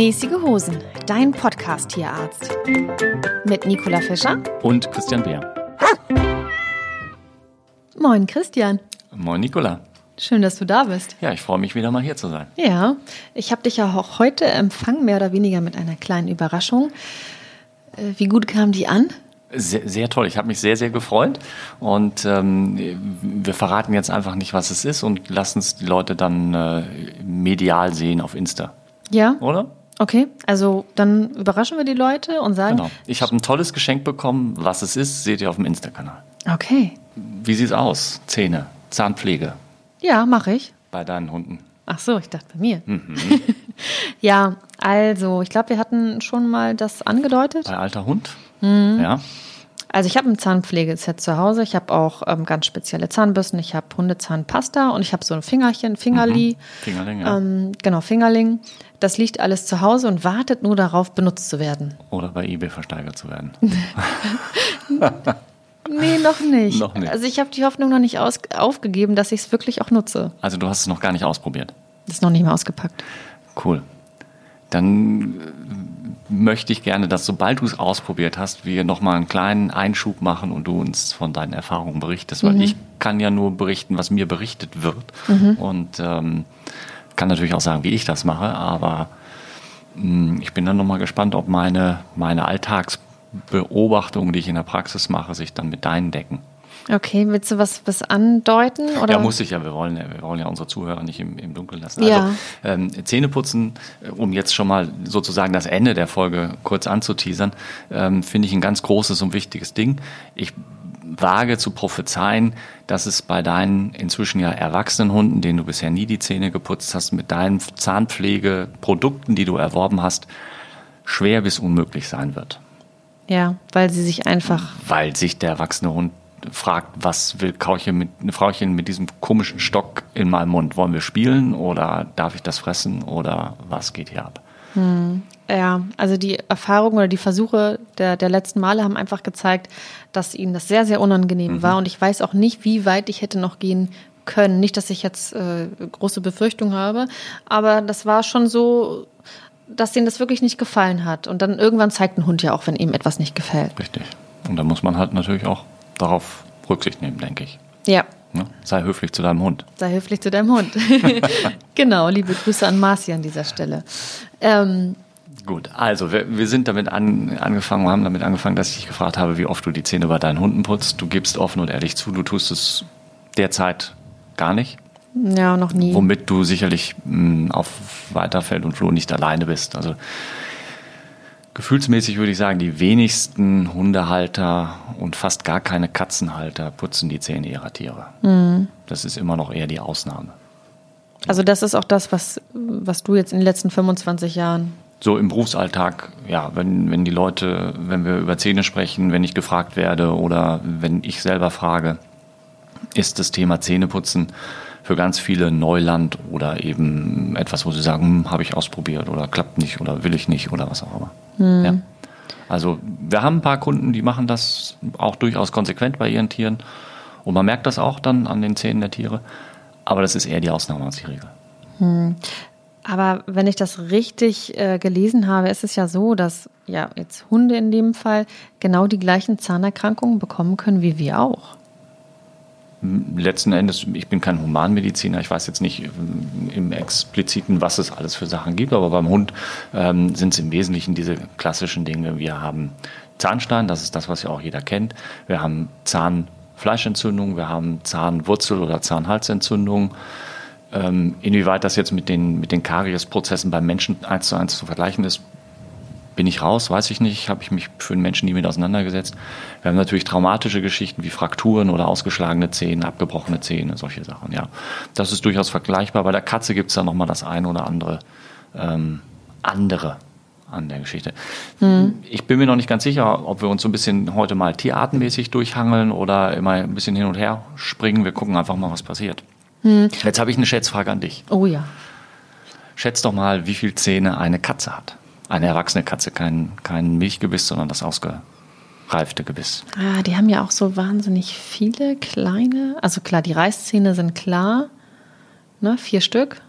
Mäßige Hosen, dein Podcast-Tierarzt. Mit Nicola Fischer und Christian Beer. Moin, Christian. Moin, Nicola. Schön, dass du da bist. Ja, ich freue mich wieder mal hier zu sein. Ja, ich habe dich ja auch heute empfangen, mehr oder weniger mit einer kleinen Überraschung. Äh, wie gut kam die an? Sehr, sehr toll. Ich habe mich sehr, sehr gefreut. Und ähm, wir verraten jetzt einfach nicht, was es ist und lassen es die Leute dann äh, medial sehen auf Insta. Ja. Oder? Okay, also dann überraschen wir die Leute und sagen. Genau. Ich habe ein tolles Geschenk bekommen. Was es ist, seht ihr auf dem Insta-Kanal. Okay. Wie sieht es aus? Zähne, Zahnpflege. Ja, mache ich. Bei deinen Hunden. Ach so, ich dachte bei mir. Mhm. ja, also, ich glaube, wir hatten schon mal das angedeutet. Bei alter Hund? Mhm. Ja. Also ich habe ein Zahnpflegeset zu Hause. Ich habe auch ähm, ganz spezielle Zahnbürsten. Ich habe Hundezahnpasta und ich habe so ein Fingerchen, Fingerli. Mhm. Fingerling, ja. Ähm, genau, Fingerling. Das liegt alles zu Hause und wartet nur darauf, benutzt zu werden. Oder bei eBay versteigert zu werden. nee, noch nicht. noch nicht. Also ich habe die Hoffnung noch nicht aufgegeben, dass ich es wirklich auch nutze. Also du hast es noch gar nicht ausprobiert? Das ist noch nicht mehr ausgepackt. Cool. Dann möchte ich gerne, dass sobald du es ausprobiert hast, wir nochmal einen kleinen Einschub machen und du uns von deinen Erfahrungen berichtest, weil mhm. ich kann ja nur berichten, was mir berichtet wird mhm. und ähm, kann natürlich auch sagen, wie ich das mache, aber mh, hm, ich bin dann nochmal gespannt, ob meine, meine Alltagsbeobachtungen, die ich in der Praxis mache, sich dann mit deinen decken. Okay, willst du was, was andeuten? Oder? Ja, muss ich ja. Wir wollen ja, wir wollen ja unsere Zuhörer nicht im, im Dunkeln lassen. Also ja. ähm, Zähneputzen, äh, um jetzt schon mal sozusagen das Ende der Folge kurz anzuteasern, ähm, finde ich ein ganz großes und wichtiges Ding. Ich wage zu prophezeien, dass es bei deinen inzwischen ja erwachsenen Hunden, denen du bisher nie die Zähne geputzt hast, mit deinen Zahnpflegeprodukten, die du erworben hast, schwer bis unmöglich sein wird. Ja, weil sie sich einfach. Weil sich der erwachsene Hund fragt, was will Kauchen mit, eine Frauchen mit diesem komischen Stock in meinem Mund? Wollen wir spielen oder darf ich das fressen oder was geht hier ab? Hm. Ja, also die Erfahrungen oder die Versuche der, der letzten Male haben einfach gezeigt, dass ihnen das sehr, sehr unangenehm mhm. war. Und ich weiß auch nicht, wie weit ich hätte noch gehen können. Nicht, dass ich jetzt äh, große Befürchtungen habe, aber das war schon so, dass denen das wirklich nicht gefallen hat. Und dann irgendwann zeigt ein Hund ja auch, wenn ihm etwas nicht gefällt. Richtig. Und da muss man halt natürlich auch darauf Rücksicht nehmen, denke ich. Ja. Ne? Sei höflich zu deinem Hund. Sei höflich zu deinem Hund. genau, liebe Grüße an Marci an dieser Stelle. Ähm, Gut, also wir, wir sind damit an, angefangen, wir haben damit angefangen, dass ich dich gefragt habe, wie oft du die Zähne bei deinen Hunden putzt. Du gibst offen und ehrlich zu, du tust es derzeit gar nicht. Ja, noch nie. Womit du sicherlich mh, hm, auf Weiterfeld und Floh nicht alleine bist. Also Gefühlsmäßig würde ich sagen, die wenigsten Hundehalter und fast gar keine Katzenhalter putzen die Zähne ihrer Tiere. Mhm. Das ist immer noch eher die Ausnahme. Also das ist auch das, was, was du jetzt in den letzten 25 Jahren. So im Berufsalltag, ja, wenn, wenn die Leute, wenn wir über Zähne sprechen, wenn ich gefragt werde oder wenn ich selber frage, ist das Thema Zähneputzen für ganz viele Neuland oder eben etwas, wo sie sagen, hm, habe ich ausprobiert oder klappt nicht oder will ich nicht oder was auch immer. Mhm. Ja. Also wir haben ein paar Kunden, die machen das auch durchaus konsequent bei ihren Tieren und man merkt das auch dann an den Zähnen der Tiere, aber das ist eher die Ausnahme als die Regel. Mhm. Aber wenn ich das richtig äh, gelesen habe, ist es ja so, dass ja jetzt Hunde in dem Fall genau die gleichen Zahnerkrankungen bekommen können wie wir auch letzten Endes, ich bin kein Humanmediziner, ich weiß jetzt nicht im expliziten, was es alles für Sachen gibt, aber beim Hund ähm, sind es im Wesentlichen diese klassischen Dinge. Wir haben Zahnstein, das ist das, was ja auch jeder kennt. Wir haben Zahnfleischentzündung, wir haben Zahnwurzel- oder Zahnhalsentzündung. Ähm, inwieweit das jetzt mit den, mit den Kariesprozessen beim Menschen eins zu eins zu vergleichen ist, bin ich raus, weiß ich nicht, habe ich mich für den Menschen nie mit auseinandergesetzt. Wir haben natürlich traumatische Geschichten wie Frakturen oder ausgeschlagene Zähne, abgebrochene Zähne, solche Sachen, ja. Das ist durchaus vergleichbar. Bei der Katze gibt es da nochmal das eine oder andere ähm, andere an der Geschichte. Hm. Ich bin mir noch nicht ganz sicher, ob wir uns so ein bisschen heute mal tierartenmäßig durchhangeln oder immer ein bisschen hin und her springen. Wir gucken einfach mal, was passiert. Hm. Jetzt habe ich eine Schätzfrage an dich. Oh ja. Schätz doch mal, wie viele Zähne eine Katze hat eine erwachsene Katze kein, kein Milchgebiss, sondern das ausgereifte Gebiss. Ah, die haben ja auch so wahnsinnig viele kleine. Also klar, die Reißzähne sind klar. Ne, vier Stück.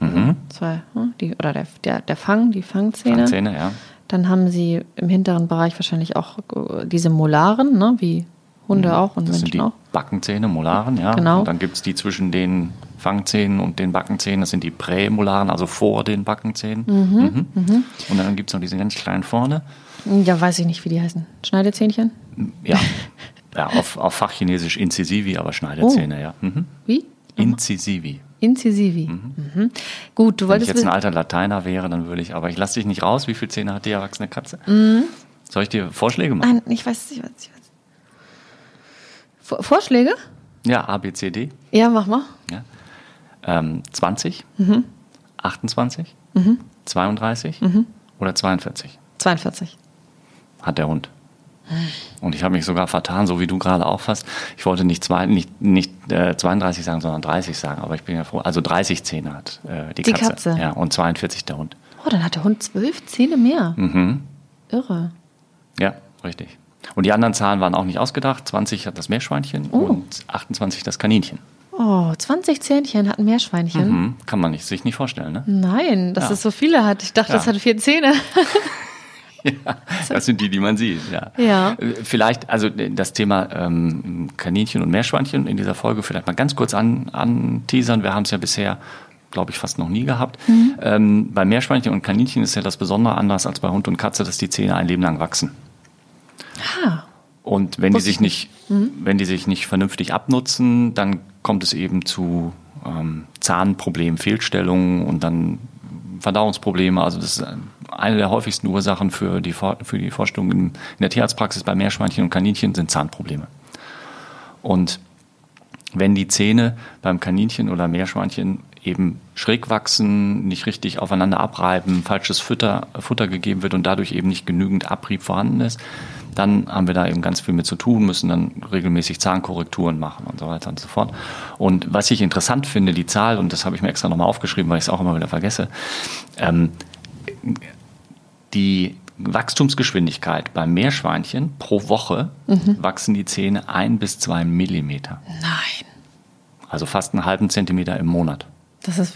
Mhm. zwei, hm, die, oder der, der, der Fang, die Fangzähne. Fangzähne, ja. Dann haben sie im hinteren Bereich wahrscheinlich auch äh, diese Molaren, ne, wie Hunde auch und Mhm. Das sind Menschen die auch. Backenzähne, Molaren, ja. Genau. Und dann gibt es die zwischen den Fangzähnen und den Backenzähnen, das sind die Prämolaren, also vor den Backenzähnen. Mhm. Und dann gibt es noch diese ganz kleinen vorne. Ja, weiß ich nicht, wie die heißen. Schneidezähnchen? Ja, ja auf, auf Fachchinesisch Incisivi, aber Schneidezähne, ja. Mhm. Wie? Incisivi. Incisivi. Mhm. Gut, du Wenn ich wolltest jetzt ein alter Lateiner wäre, dann würde ich, aber ich lasse dich nicht raus. Wie viele Zähne hat die erwachsene Katze? Mhm. Soll ich dir Vorschläge machen? Nein, ich weiß, ich weiß, ich weiß. Vor- Vorschläge? Ja, A, B, C, D. Ja, mach mal. Ja. Ähm, 20, Mhm. 28, 32 oder 42 42. hat der Hund. Und ich habe mich sogar vertan, so wie du gerade auch fast. Ich wollte nicht, zwei, nicht, nicht äh, 32 sagen, sondern 30 sagen. Aber ich bin ja froh. Also 30 Zähne hat äh, die, Die Katze. Katze. Ja, und 42 der Hund. Oh, dann hat der Hund zwölf Zähne mehr. Mhm. Irre. Ja, richtig. Und die anderen Zahlen waren auch nicht ausgedacht. 20 hat das Meerschweinchen Oh. und 28 das Kaninchen. Oh, 20 Zähnchen hat ein Meerschweinchen. Mhm. Kann man nicht, sich nicht vorstellen, ne? Nein, dass Ja. es so viele hat. Ich dachte, Ja. es hatte vier Zähne. Das sind die, die man sieht, ja. Ja. Vielleicht, also das Thema ähm, Kaninchen und Meerschweinchen in dieser Folge vielleicht mal ganz kurz an, anteasern. Wir haben es ja bisher, glaube ich, fast noch nie gehabt. Mhm. Ähm, bei Meerschweinchen und Kaninchen ist ja das Besondere anders als bei Hund und Katze, dass die Zähne ein Leben lang wachsen. Ah, Und wenn die sich ich nicht, wenn die sich nicht vernünftig abnutzen, dann kommt es eben zu ähm, Zahnproblemen, Fehlstellungen und dann Verdauungsprobleme. Also das ist eine der häufigsten Ursachen für die, für die Vorstellung in, in der Tierarztpraxis bei Meerschweinchen und Kaninchen sind Zahnprobleme. Und wenn die Zähne beim Kaninchen oder Meerschweinchen eben schräg wachsen, nicht richtig aufeinander abreiben, falsches Futter, Futter gegeben wird und dadurch eben nicht genügend Abrieb vorhanden ist, dann haben wir da eben ganz viel mit zu tun, müssen dann regelmäßig Zahnkorrekturen machen und so weiter und so fort. Und was ich interessant finde, die Zahl, und das habe ich mir extra nochmal aufgeschrieben, weil ich es auch immer wieder vergesse, ähm, die Wachstumsgeschwindigkeit beim Meerschweinchen pro Woche wachsen die Zähne ein bis zwei Millimeter. nein. Also fast einen halben Zentimeter im Monat.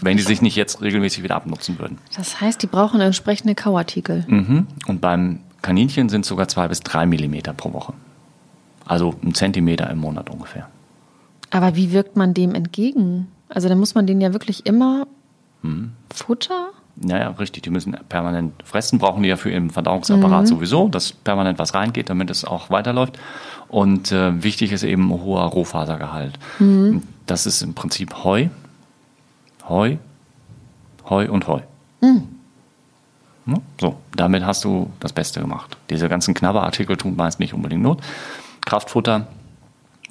Wenn die sich nicht jetzt regelmäßig wieder abnutzen würden. Das heißt, die brauchen entsprechende Kauartikel. Mhm. Und beim Kaninchen sind sogar zwei bis drei Millimeter pro Woche. Also ein Zentimeter im Monat ungefähr. Aber wie wirkt man dem entgegen? Also da muss man denen ja wirklich immer Mhm. Futter? Naja, richtig. Die müssen permanent fressen, brauchen die ja für ihren Verdauungsapparat sowieso, dass permanent was reingeht, damit es auch weiterläuft. Und äh, wichtig ist eben ein hoher Rohfasergehalt. Das ist im Prinzip Heu, Heu, Heu und Heu. Ne? So, damit hast du das Beste gemacht. Diese ganzen Knabberartikel tun meist nicht unbedingt Not. Kraftfutter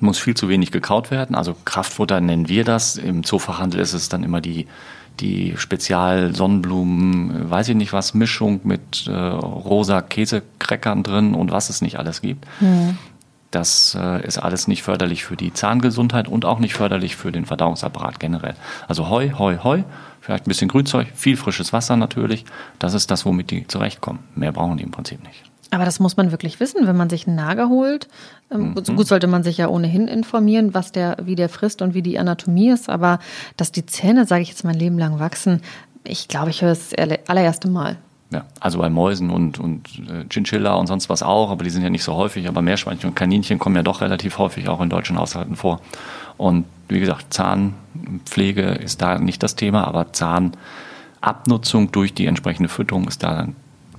muss viel zu wenig gekaut werden. Also Kraftfutter nennen wir das. Im Zoofachhandel ist es dann immer die, die Spezial-Sonnenblumen, weiß ich nicht was, Mischung mit äh, rosa Käsekräckern drin und was es nicht alles gibt. Das äh, ist alles nicht förderlich für die Zahngesundheit und auch nicht förderlich für den Verdauungsapparat generell. Also Heu, Heu, Heu, vielleicht ein bisschen Grünzeug, viel frisches Wasser natürlich. Das ist das, womit die zurechtkommen. Mehr brauchen die im Prinzip nicht. Aber das muss man wirklich wissen, wenn man sich einen Nager holt. Ähm, Mhm. so Gut sollte man sich ja ohnehin informieren, was der, wie der frisst und wie die Anatomie ist. Aber dass die Zähne, sage ich jetzt mein Leben lang wachsen, ich glaube, ich höre es das alle- allererste Mal. Ja, also bei Mäusen und, und äh, Chinchilla und sonst was auch, aber die sind ja nicht so häufig. Aber Meerschweinchen und Kaninchen kommen ja doch relativ häufig auch in deutschen Haushalten vor. Und wie gesagt, Zahnpflege ist da nicht das Thema, aber Zahnabnutzung durch die entsprechende Fütterung ist da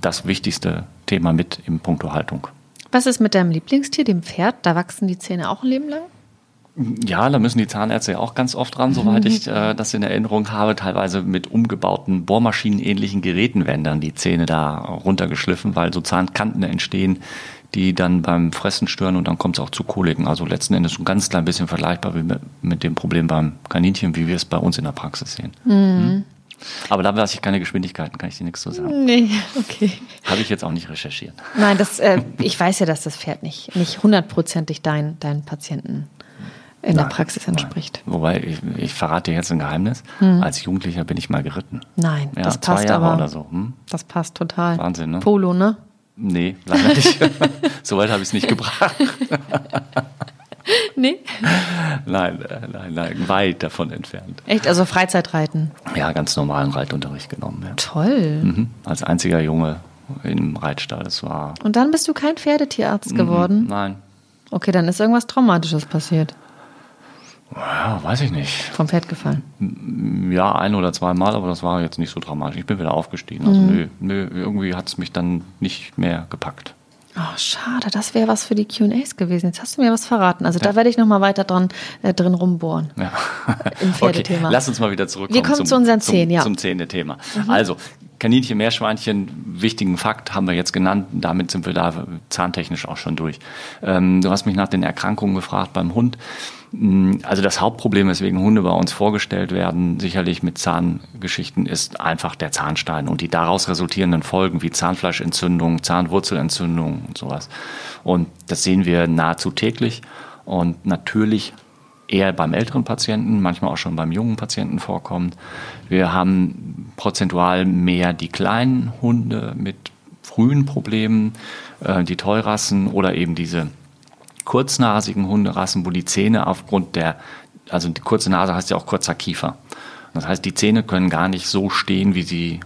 das wichtigste Thema mit im Punkto Haltung. Was ist mit deinem Lieblingstier, dem Pferd? Da wachsen die Zähne auch ein Leben lang? Ja, da müssen die Zahnärzte ja auch ganz oft dran, soweit ich äh, das in Erinnerung habe. Teilweise mit umgebauten Bohrmaschinenähnlichen Geräten werden dann die Zähne da runtergeschliffen, weil so Zahnkanten entstehen, die dann beim Fressen stören und dann kommt es auch zu Koliken. Also letzten Endes ein ganz klein bisschen vergleichbar wie mit, dem Problem beim Kaninchen, wie wir es bei uns in der Praxis sehen. Mhm. Aber da weiß ich keine Geschwindigkeiten, kann ich dir nichts zu sagen. Nee, okay. Habe ich jetzt auch nicht recherchiert. Nein, das, äh, ich weiß ja, dass das Pferd nicht, nicht hundertprozentig dein, deinen Patienten in der Nein, Praxis nein. entspricht. Wobei, ich, ich verrate dir jetzt ein Geheimnis. Als Jugendlicher bin ich mal geritten. Nein, Ja, das zwei passt Jahre aber. oder so. Hm? Das passt total. Wahnsinn, ne? Polo, ne? Nee, leider nicht. so weit habe ich es nicht gebracht. nee? Nein, äh, nein, nein, weit davon entfernt. Echt? Also Freizeitreiten? Ja, ganz normalen Reitunterricht genommen. Ja. Toll. Mhm. Als einziger Junge im Reitstall. Das war. Und dann bist du kein Pferdetierarzt geworden? Mhm, nein. Okay, dann ist irgendwas Traumatisches passiert. Ja, weiß ich nicht. Vom Pferd gefallen. Ja, ein oder zweimal, aber das war jetzt nicht so dramatisch. Ich bin wieder aufgestiegen. Also nö, nö, irgendwie hat es mich dann nicht mehr gepackt. Oh, schade, das wäre was für die QAs gewesen. Jetzt hast du mir was verraten. Also da werde ich nochmal weiter dran, äh, drin rumbohren. Ja. Im Pferdethema. Okay, lass uns mal wieder zurückkommen. Wir kommen zu unseren Zehen, zum, ja. Zum Zähne-Thema. Also, Kaninchen, Meerschweinchen, wichtigen Fakt haben wir jetzt genannt. Damit sind wir da zahntechnisch auch schon durch. Ähm, du hast mich nach den Erkrankungen gefragt beim Hund. Mm, Also das Hauptproblem, weswegen Hunde bei uns vorgestellt werden, sicherlich mit Zahngeschichten, ist einfach der Zahnstein und die daraus resultierenden Folgen wie Zahnfleischentzündung, Zahnwurzelentzündung und sowas. Und das sehen wir nahezu täglich und natürlich eher beim älteren Patienten, manchmal auch schon beim jungen Patienten vorkommt. Wir haben prozentual mehr die kleinen Hunde mit frühen Problemen, äh, die Teurassen oder eben diese kurznasigen Hunderassen, wo die Zähne aufgrund der, also die kurze Nase heißt ja auch kurzer Kiefer. Das heißt, die Zähne können gar nicht so stehen, wie sie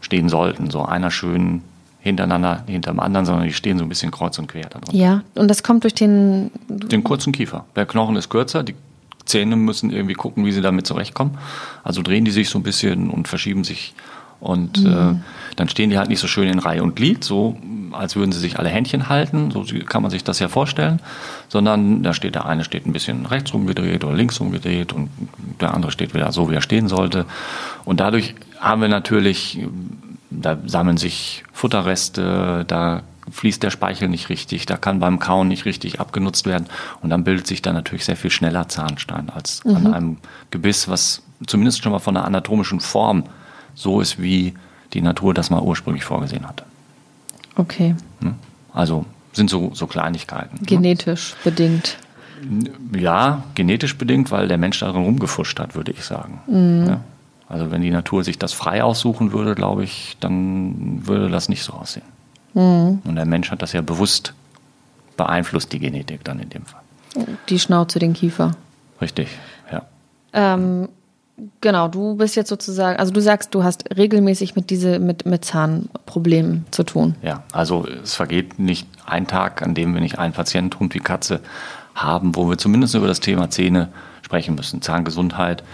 stehen sollten. So einer schön hintereinander, hinterm anderen, sondern die stehen so ein bisschen kreuz und quer da drin. Ja, und das kommt durch den. Den kurzen Kiefer. Der Knochen ist kürzer, die Zähne müssen irgendwie gucken, wie sie damit zurechtkommen. Also drehen die sich so ein bisschen und verschieben sich. Und äh, dann stehen die halt nicht so schön in Reihe und Glied, so als würden sie sich alle Händchen halten, so kann man sich das ja vorstellen, sondern da steht der eine steht ein bisschen rechts rumgedreht oder links rumgedreht und der andere steht wieder so, wie er stehen sollte. Und dadurch haben wir natürlich, da sammeln sich Futterreste, da fließt der Speichel nicht richtig, da kann beim Kauen nicht richtig abgenutzt werden und dann bildet sich dann natürlich sehr viel schneller Zahnstein als an einem Gebiss, was zumindest schon mal von der anatomischen Form so ist, wie die Natur das mal ursprünglich vorgesehen hatte. Okay, Ne? Also sind so, so Kleinigkeiten. ne? genetisch bedingt. Ja, genetisch bedingt, weil der Mensch darin rumgefuscht hat, würde ich sagen. Ja. Also wenn die Natur sich das frei aussuchen würde, glaube ich, dann würde das nicht so aussehen. Und der Mensch hat das ja bewusst beeinflusst, die Genetik dann in dem Fall. Die Schnauze, den Kiefer. Richtig, ja. Ähm, genau, du bist jetzt sozusagen, also du sagst, du hast regelmäßig mit diese, mit, mit Zahnproblemen zu tun. Ja, also es vergeht nicht ein Tag, an dem wir nicht einen Patient, Hund wie Katze, haben, wo wir zumindest über das Thema Zähne sprechen müssen. Zahngesundheit.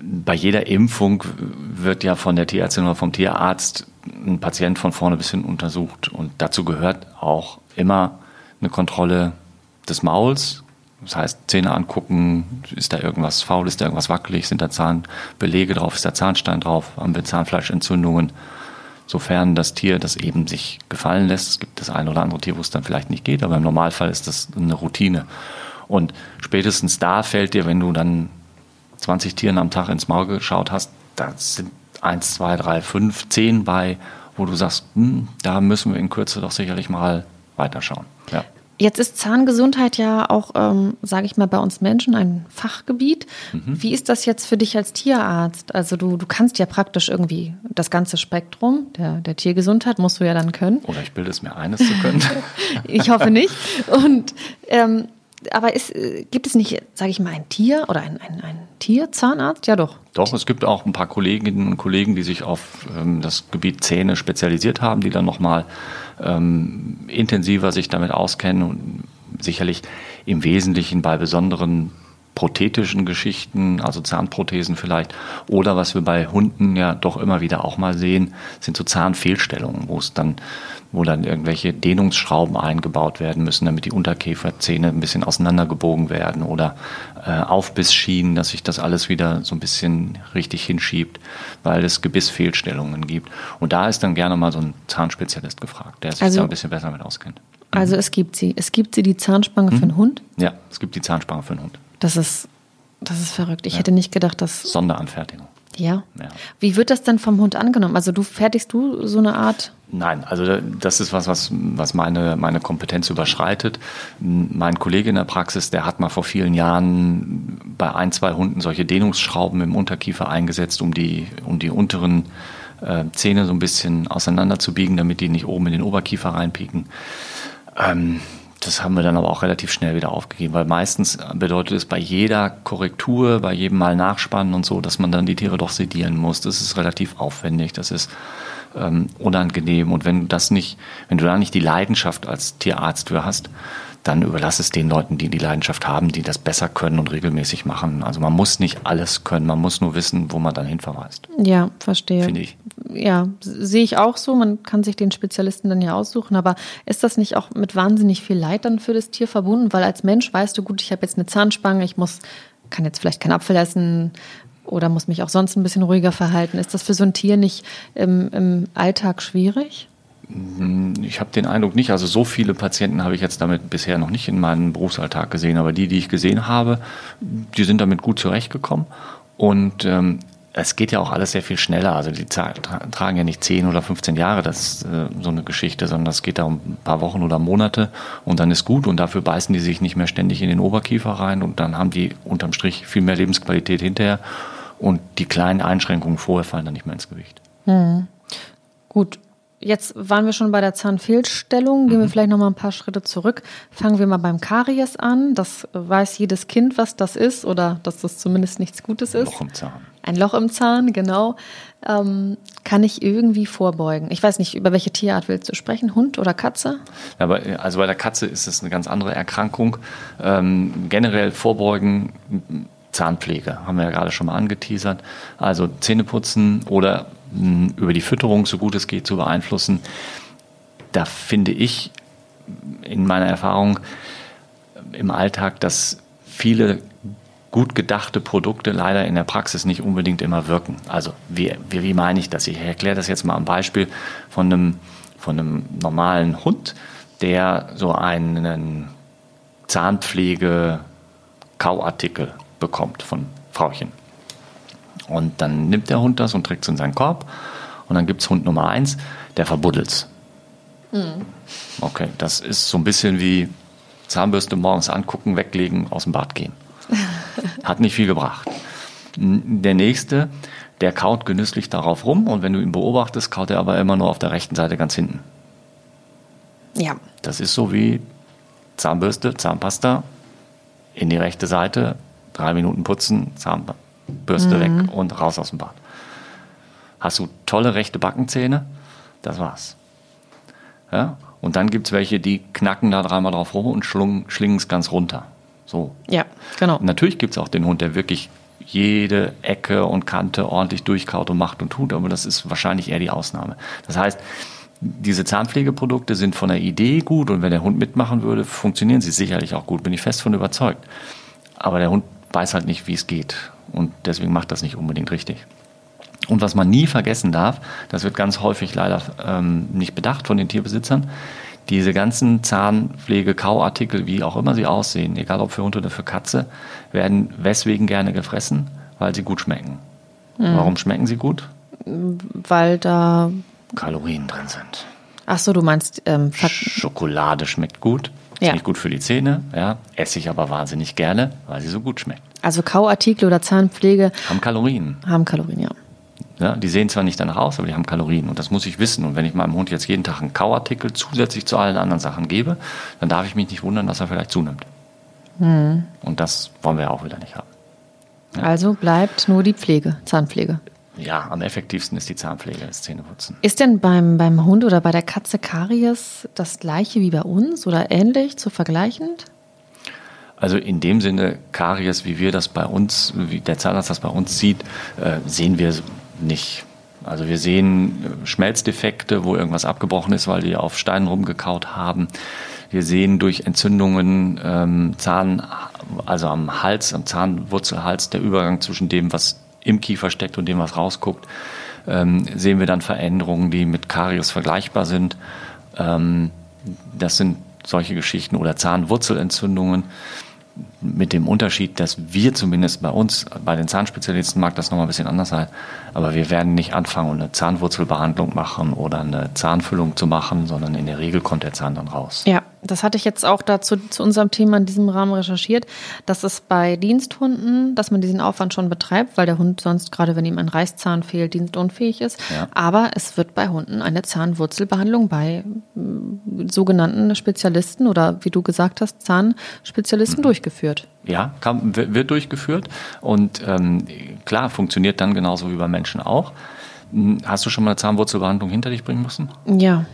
Bei jeder Impfung wird ja von der Tierärztin oder vom Tierarzt ein Patient von vorne bis hin untersucht. Und dazu gehört auch immer eine Kontrolle des Mauls. Das heißt, Zähne angucken, ist da irgendwas faul, ist da irgendwas wackelig, sind da Zahnbelege drauf, ist da Zahnstein drauf, haben wir Zahnfleischentzündungen sofern das Tier das eben sich gefallen lässt. Es gibt das eine oder andere Tier, wo es dann vielleicht nicht geht, aber im Normalfall ist das eine Routine. Und spätestens da fällt dir, wenn du dann 20 Tieren am Tag ins Maul geschaut hast, da sind eins, zwei, drei, fünf, zehn bei, wo du sagst, hm, da müssen wir in Kürze doch sicherlich mal weiterschauen. Ja. Jetzt ist Zahngesundheit ja auch, ähm, sage ich mal, bei uns Menschen ein Fachgebiet. Wie ist das jetzt für dich als Tierarzt? Also du, du kannst ja praktisch irgendwie das ganze Spektrum der, der Tiergesundheit, musst du ja dann können. Oder ich bilde es mir ein, es zu können. Ich hoffe nicht. Und ähm, aber ist, gibt es nicht, sage ich mal, ein Tier oder ein, ein, ein Tierzahnarzt? Ja doch. Doch, es gibt auch ein paar Kolleginnen und Kollegen, die sich auf ähm, das Gebiet Zähne spezialisiert haben, die dann nochmal ähm, intensiver sich damit auskennen und sicherlich im Wesentlichen bei besonderen prothetischen Geschichten, also Zahnprothesen vielleicht, oder was wir bei Hunden ja doch immer wieder auch mal sehen, sind so Zahnfehlstellungen, wo es dann, wo dann irgendwelche Dehnungsschrauben eingebaut werden müssen, damit die Unterkieferzähne ein bisschen auseinandergebogen werden oder äh, Aufbissschienen, dass sich das alles wieder so ein bisschen richtig hinschiebt, weil es Gebissfehlstellungen gibt. Und da ist dann gerne mal so ein Zahnspezialist gefragt, der sich Also- da ein bisschen besser mit auskennt. Also es gibt sie. Es gibt sie, die Zahnspange für den Hund. Ja, es gibt die Zahnspange für den Hund. Das ist, das ist verrückt. Ich hätte nicht gedacht, dass. Sonderanfertigung. Ja. Ja. Wie wird das denn vom Hund angenommen? Also du fertigst du so eine Art. Nein, also das ist was, was, was meine, meine Kompetenz überschreitet. Mein Kollege in der Praxis, der hat mal vor vielen Jahren bei ein, zwei Hunden solche Dehnungsschrauben im Unterkiefer eingesetzt, um die, um die unteren äh, Zähne so ein bisschen auseinander zu biegen, damit die nicht oben in den Oberkiefer reinpieken. Ähm, das haben wir dann aber auch relativ schnell wieder aufgegeben, weil meistens bedeutet es bei jeder Korrektur, bei jedem Mal Nachspannen und so, dass man dann die Tiere doch sedieren muss. Das ist relativ aufwendig, das ist ähm, unangenehm. Und wenn du das nicht, wenn du da nicht die Leidenschaft als Tierarzt für hast, dann überlass es den Leuten, die die Leidenschaft haben, die das besser können und regelmäßig machen. Also man muss nicht alles können, man muss nur wissen, wo man dann hinverweist. Ja, verstehe. Finde ich. Ja, sehe ich auch so. Man kann sich den Spezialisten dann ja aussuchen. Aber ist das nicht auch mit wahnsinnig viel Leid dann für das Tier verbunden? Weil als Mensch weißt du, gut, ich habe jetzt eine Zahnspange, ich muss, kann jetzt vielleicht keinen Apfel essen oder muss mich auch sonst ein bisschen ruhiger verhalten. Ist das für so ein Tier nicht im, im Alltag schwierig? Hm, ich habe den Eindruck nicht. Also so viele Patienten habe ich jetzt damit bisher noch nicht in meinem Berufsalltag gesehen. Aber die, die ich gesehen habe, die sind damit gut zurechtgekommen. Und ähm, es geht ja auch alles sehr viel schneller. Also die tragen ja nicht 10 oder 15 Jahre, das äh, so eine Geschichte, sondern das geht da um ein paar Wochen oder Monate und dann ist gut und dafür beißen die sich nicht mehr ständig in den Oberkiefer rein und dann haben die unterm Strich viel mehr Lebensqualität hinterher und die kleinen Einschränkungen vorher fallen dann nicht mehr ins Gewicht. Hm. Gut, Jetzt waren wir schon bei der Zahnfehlstellung. Gehen wir mhm. vielleicht noch mal ein paar Schritte zurück. Fangen wir mal beim Karies an. Das weiß jedes Kind, was das ist oder dass das zumindest nichts Gutes ist. Ein Loch im Zahn. Ein Loch im Zahn, genau. Ähm, kann ich irgendwie vorbeugen? Ich weiß nicht, über welche Tierart willst du sprechen? Hund oder Katze? Aber, also bei der Katze ist es eine ganz andere Erkrankung. Ähm, generell vorbeugen Zahnpflege, haben wir ja gerade schon mal angeteasert. Also Zähneputzen oder über die Fütterung, so gut es geht, zu beeinflussen. Da finde ich in meiner Erfahrung im Alltag, dass viele gut gedachte Produkte leider in der Praxis nicht unbedingt immer wirken. Also wie, wie, wie meine ich das? Ich erkläre das jetzt mal am Beispiel von einem, von einem normalen Hund, der so einen Zahnpflege-Kauartikel bekommt von Frauchen. Und dann nimmt der Hund das und trägt es in seinen Korb. Und dann gibt es Hund Nummer eins, der verbuddelt mhm. Okay, das ist so ein bisschen wie Zahnbürste morgens angucken, weglegen, aus dem Bad gehen. Hat nicht viel gebracht. Der nächste, der kaut genüsslich darauf rum und wenn du ihn beobachtest, kaut er aber immer nur auf der rechten Seite ganz hinten. Ja. Das ist so wie Zahnbürste, Zahnpasta in die rechte Seite, drei Minuten putzen, Zahnpasta Bürste mhm. weg und raus aus dem Bad. Hast du tolle rechte Backenzähne? Das war's. Ja? Und dann gibt es welche, die knacken da dreimal drauf rum und schlingen es ganz runter. So. Ja, genau. Und natürlich gibt es auch den Hund, der wirklich jede Ecke und Kante ordentlich durchkaut und macht und tut, aber das ist wahrscheinlich eher die Ausnahme. Das heißt, diese Zahnpflegeprodukte sind von der Idee gut und wenn der Hund mitmachen würde, funktionieren sie sicherlich auch gut, bin ich fest von überzeugt. Aber der Hund weiß halt nicht, wie es geht und deswegen macht das nicht unbedingt richtig. Und was man nie vergessen darf, das wird ganz häufig leider ähm, nicht bedacht von den Tierbesitzern, diese ganzen Zahnpflege, Kauartikel, wie auch immer sie aussehen, egal ob für Hund oder für Katze, werden weswegen gerne gefressen, weil sie gut schmecken. Mhm. Warum schmecken sie gut? Weil da Kalorien drin sind. Ach so, du meinst ähm, Schokolade schmeckt gut, ist ja. nicht gut für die Zähne, ja, esse ich aber wahnsinnig gerne, weil sie so gut schmeckt. Also Kauartikel oder Zahnpflege haben Kalorien. Haben Kalorien, ja. Ja, die sehen zwar nicht danach aus, aber die haben Kalorien und das muss ich wissen. Und wenn ich meinem Hund jetzt jeden Tag einen Kauartikel zusätzlich zu allen anderen Sachen gebe, dann darf ich mich nicht wundern, dass er vielleicht zunimmt. Hm. Und das wollen wir auch wieder nicht haben. Ja. Also bleibt nur die Pflege, Zahnpflege. Ja, am effektivsten ist die Zahnpflege, das Zähneputzen. Ist denn beim, beim Hund oder bei der Katze Karies das gleiche wie bei uns oder ähnlich, zu vergleichend? Also in dem Sinne, Karies, wie wir das bei uns, wie der Zahnarzt das bei uns sieht, äh, sehen wir nicht. Also wir sehen äh, Schmelzdefekte, wo irgendwas abgebrochen ist, weil die auf Steinen rumgekaut haben. Wir sehen durch Entzündungen ähm, Zahn, also am Hals, am Zahnwurzelhals, der Übergang zwischen dem, was im Kiefer steckt und dem, was rausguckt, ähm, sehen wir dann Veränderungen, die mit Karies vergleichbar sind. Ähm, das sind solche Geschichten oder Zahnwurzelentzündungen mit dem Unterschied, dass wir zumindest bei uns, bei den Zahnspezialisten mag das nochmal ein bisschen anders sein, aber wir werden nicht anfangen eine Zahnwurzelbehandlung machen oder eine Zahnfüllung zu machen, sondern in der Regel kommt der Zahn dann raus. Ja, das hatte ich jetzt auch dazu zu unserem Thema in diesem Rahmen recherchiert, dass es bei Diensthunden, dass man diesen Aufwand schon betreibt, weil der Hund sonst, gerade wenn ihm ein Reißzahn fehlt, dienstunfähig ist. Ja. Aber es wird bei Hunden eine Zahnwurzelbehandlung bei mm, sogenannten Spezialisten oder wie du gesagt hast, Zahnspezialisten mhm. durchgeführt. Ja, kann, wird durchgeführt und ähm, klar, funktioniert dann genauso wie bei Menschen auch. Hm, hast du schon mal eine Zahnwurzelbehandlung hinter dich bringen müssen? Ja.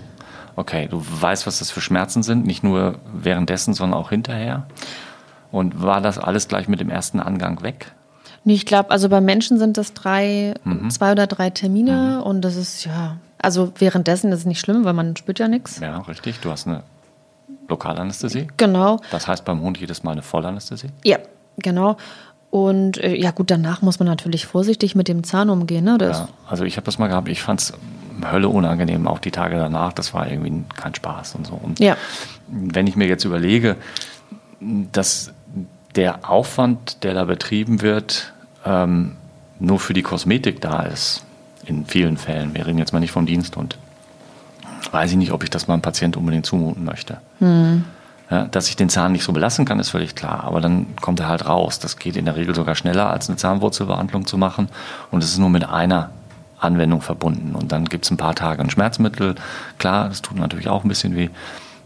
Okay, du weißt, was das für Schmerzen sind, nicht nur währenddessen, sondern auch hinterher. Und war das alles gleich mit dem ersten Angang weg? Nee, ich glaube, also bei Menschen sind das drei, mhm. zwei oder drei Termine mhm. und das ist ja, also währenddessen ist es nicht schlimm, weil man spürt ja nichts. Ja, richtig. Du hast eine Lokalanästhesie. Genau. Das heißt beim Hund jedes Mal eine Vollanästhesie? Ja, genau. Und äh, ja gut, danach muss man natürlich vorsichtig mit dem Zahn umgehen. Ne? ja, also ich habe das mal gehabt, ich fand es Hölle unangenehm, auch die Tage danach, das war irgendwie kein Spaß und so. Und ja. wenn ich mir jetzt überlege, dass der Aufwand, der da betrieben wird, ähm, nur für die Kosmetik da ist, in vielen Fällen, wir reden jetzt mal nicht vom Diensthund, weiß ich nicht, ob ich das meinem Patient unbedingt zumuten möchte. Mhm. Ja, dass ich den Zahn nicht so belassen kann, ist völlig klar. Aber dann kommt er halt raus. Das geht in der Regel sogar schneller, als eine Zahnwurzelbehandlung zu machen. Und es ist nur mit einer Anwendung verbunden. Und dann gibt es ein paar Tage ein Schmerzmittel. Klar, das tut natürlich auch ein bisschen weh.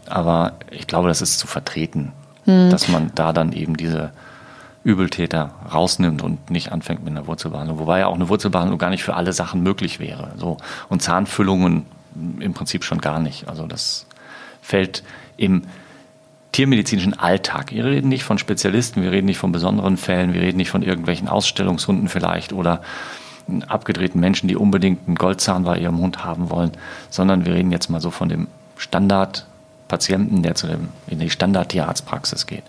Aber ich glaube, das ist zu vertreten, hm. dass man da dann eben diese Übeltäter rausnimmt und nicht anfängt mit einer Wurzelbehandlung. Wobei ja auch eine Wurzelbehandlung gar nicht für alle Sachen möglich wäre. So. Und Zahnfüllungen im Prinzip schon gar nicht. Also das fällt im tiermedizinischen Alltag. Wir reden nicht von Spezialisten, wir reden nicht von besonderen Fällen, wir reden nicht von irgendwelchen Ausstellungshunden vielleicht oder abgedrehten Menschen, die unbedingt einen Goldzahn bei ihrem Hund haben wollen, sondern wir reden jetzt mal so von dem Standardpatienten, der zu dem, in die Standardtierarztpraxis geht.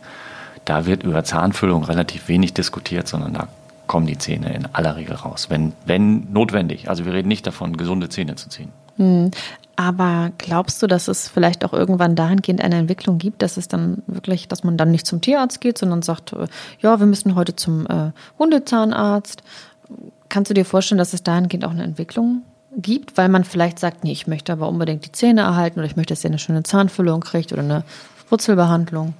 Da wird über Zahnfüllung relativ wenig diskutiert, sondern da kommen die Zähne in aller Regel raus, wenn, wenn notwendig. Also wir reden nicht davon, gesunde Zähne zu ziehen. Hm. Aber glaubst du, dass es vielleicht auch irgendwann dahingehend eine Entwicklung gibt, dass es dann wirklich, dass man dann nicht zum Tierarzt geht, sondern sagt, äh, ja, wir müssen heute zum äh, Hundezahnarzt Kannst du dir vorstellen, dass es dahingehend auch eine Entwicklung gibt, weil man vielleicht sagt, nee, ich möchte aber unbedingt die Zähne erhalten oder ich möchte, dass ihr eine schöne Zahnfüllung kriegt oder eine Wurzelbehandlung?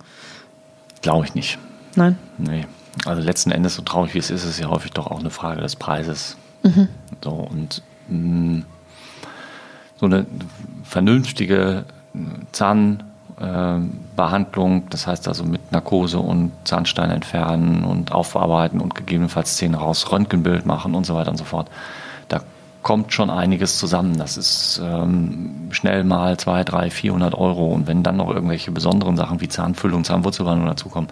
Glaube ich nicht. Nein? Nee. Also letzten Endes, so traurig wie es ist, ist es ja häufig doch auch eine Frage des Preises. Mhm. So und mh, mm, so eine vernünftige Zahn Behandlung, das heißt also mit Narkose und Zahnstein entfernen und aufarbeiten und gegebenenfalls Zähne raus, Röntgenbild machen und so weiter und so fort. Da kommt schon einiges zusammen. Das ist ähm, schnell mal 2, 3, 400 Euro. Und wenn dann noch irgendwelche besonderen Sachen wie Zahnfüllung, Zahnwurzelbehandlung dazukommen,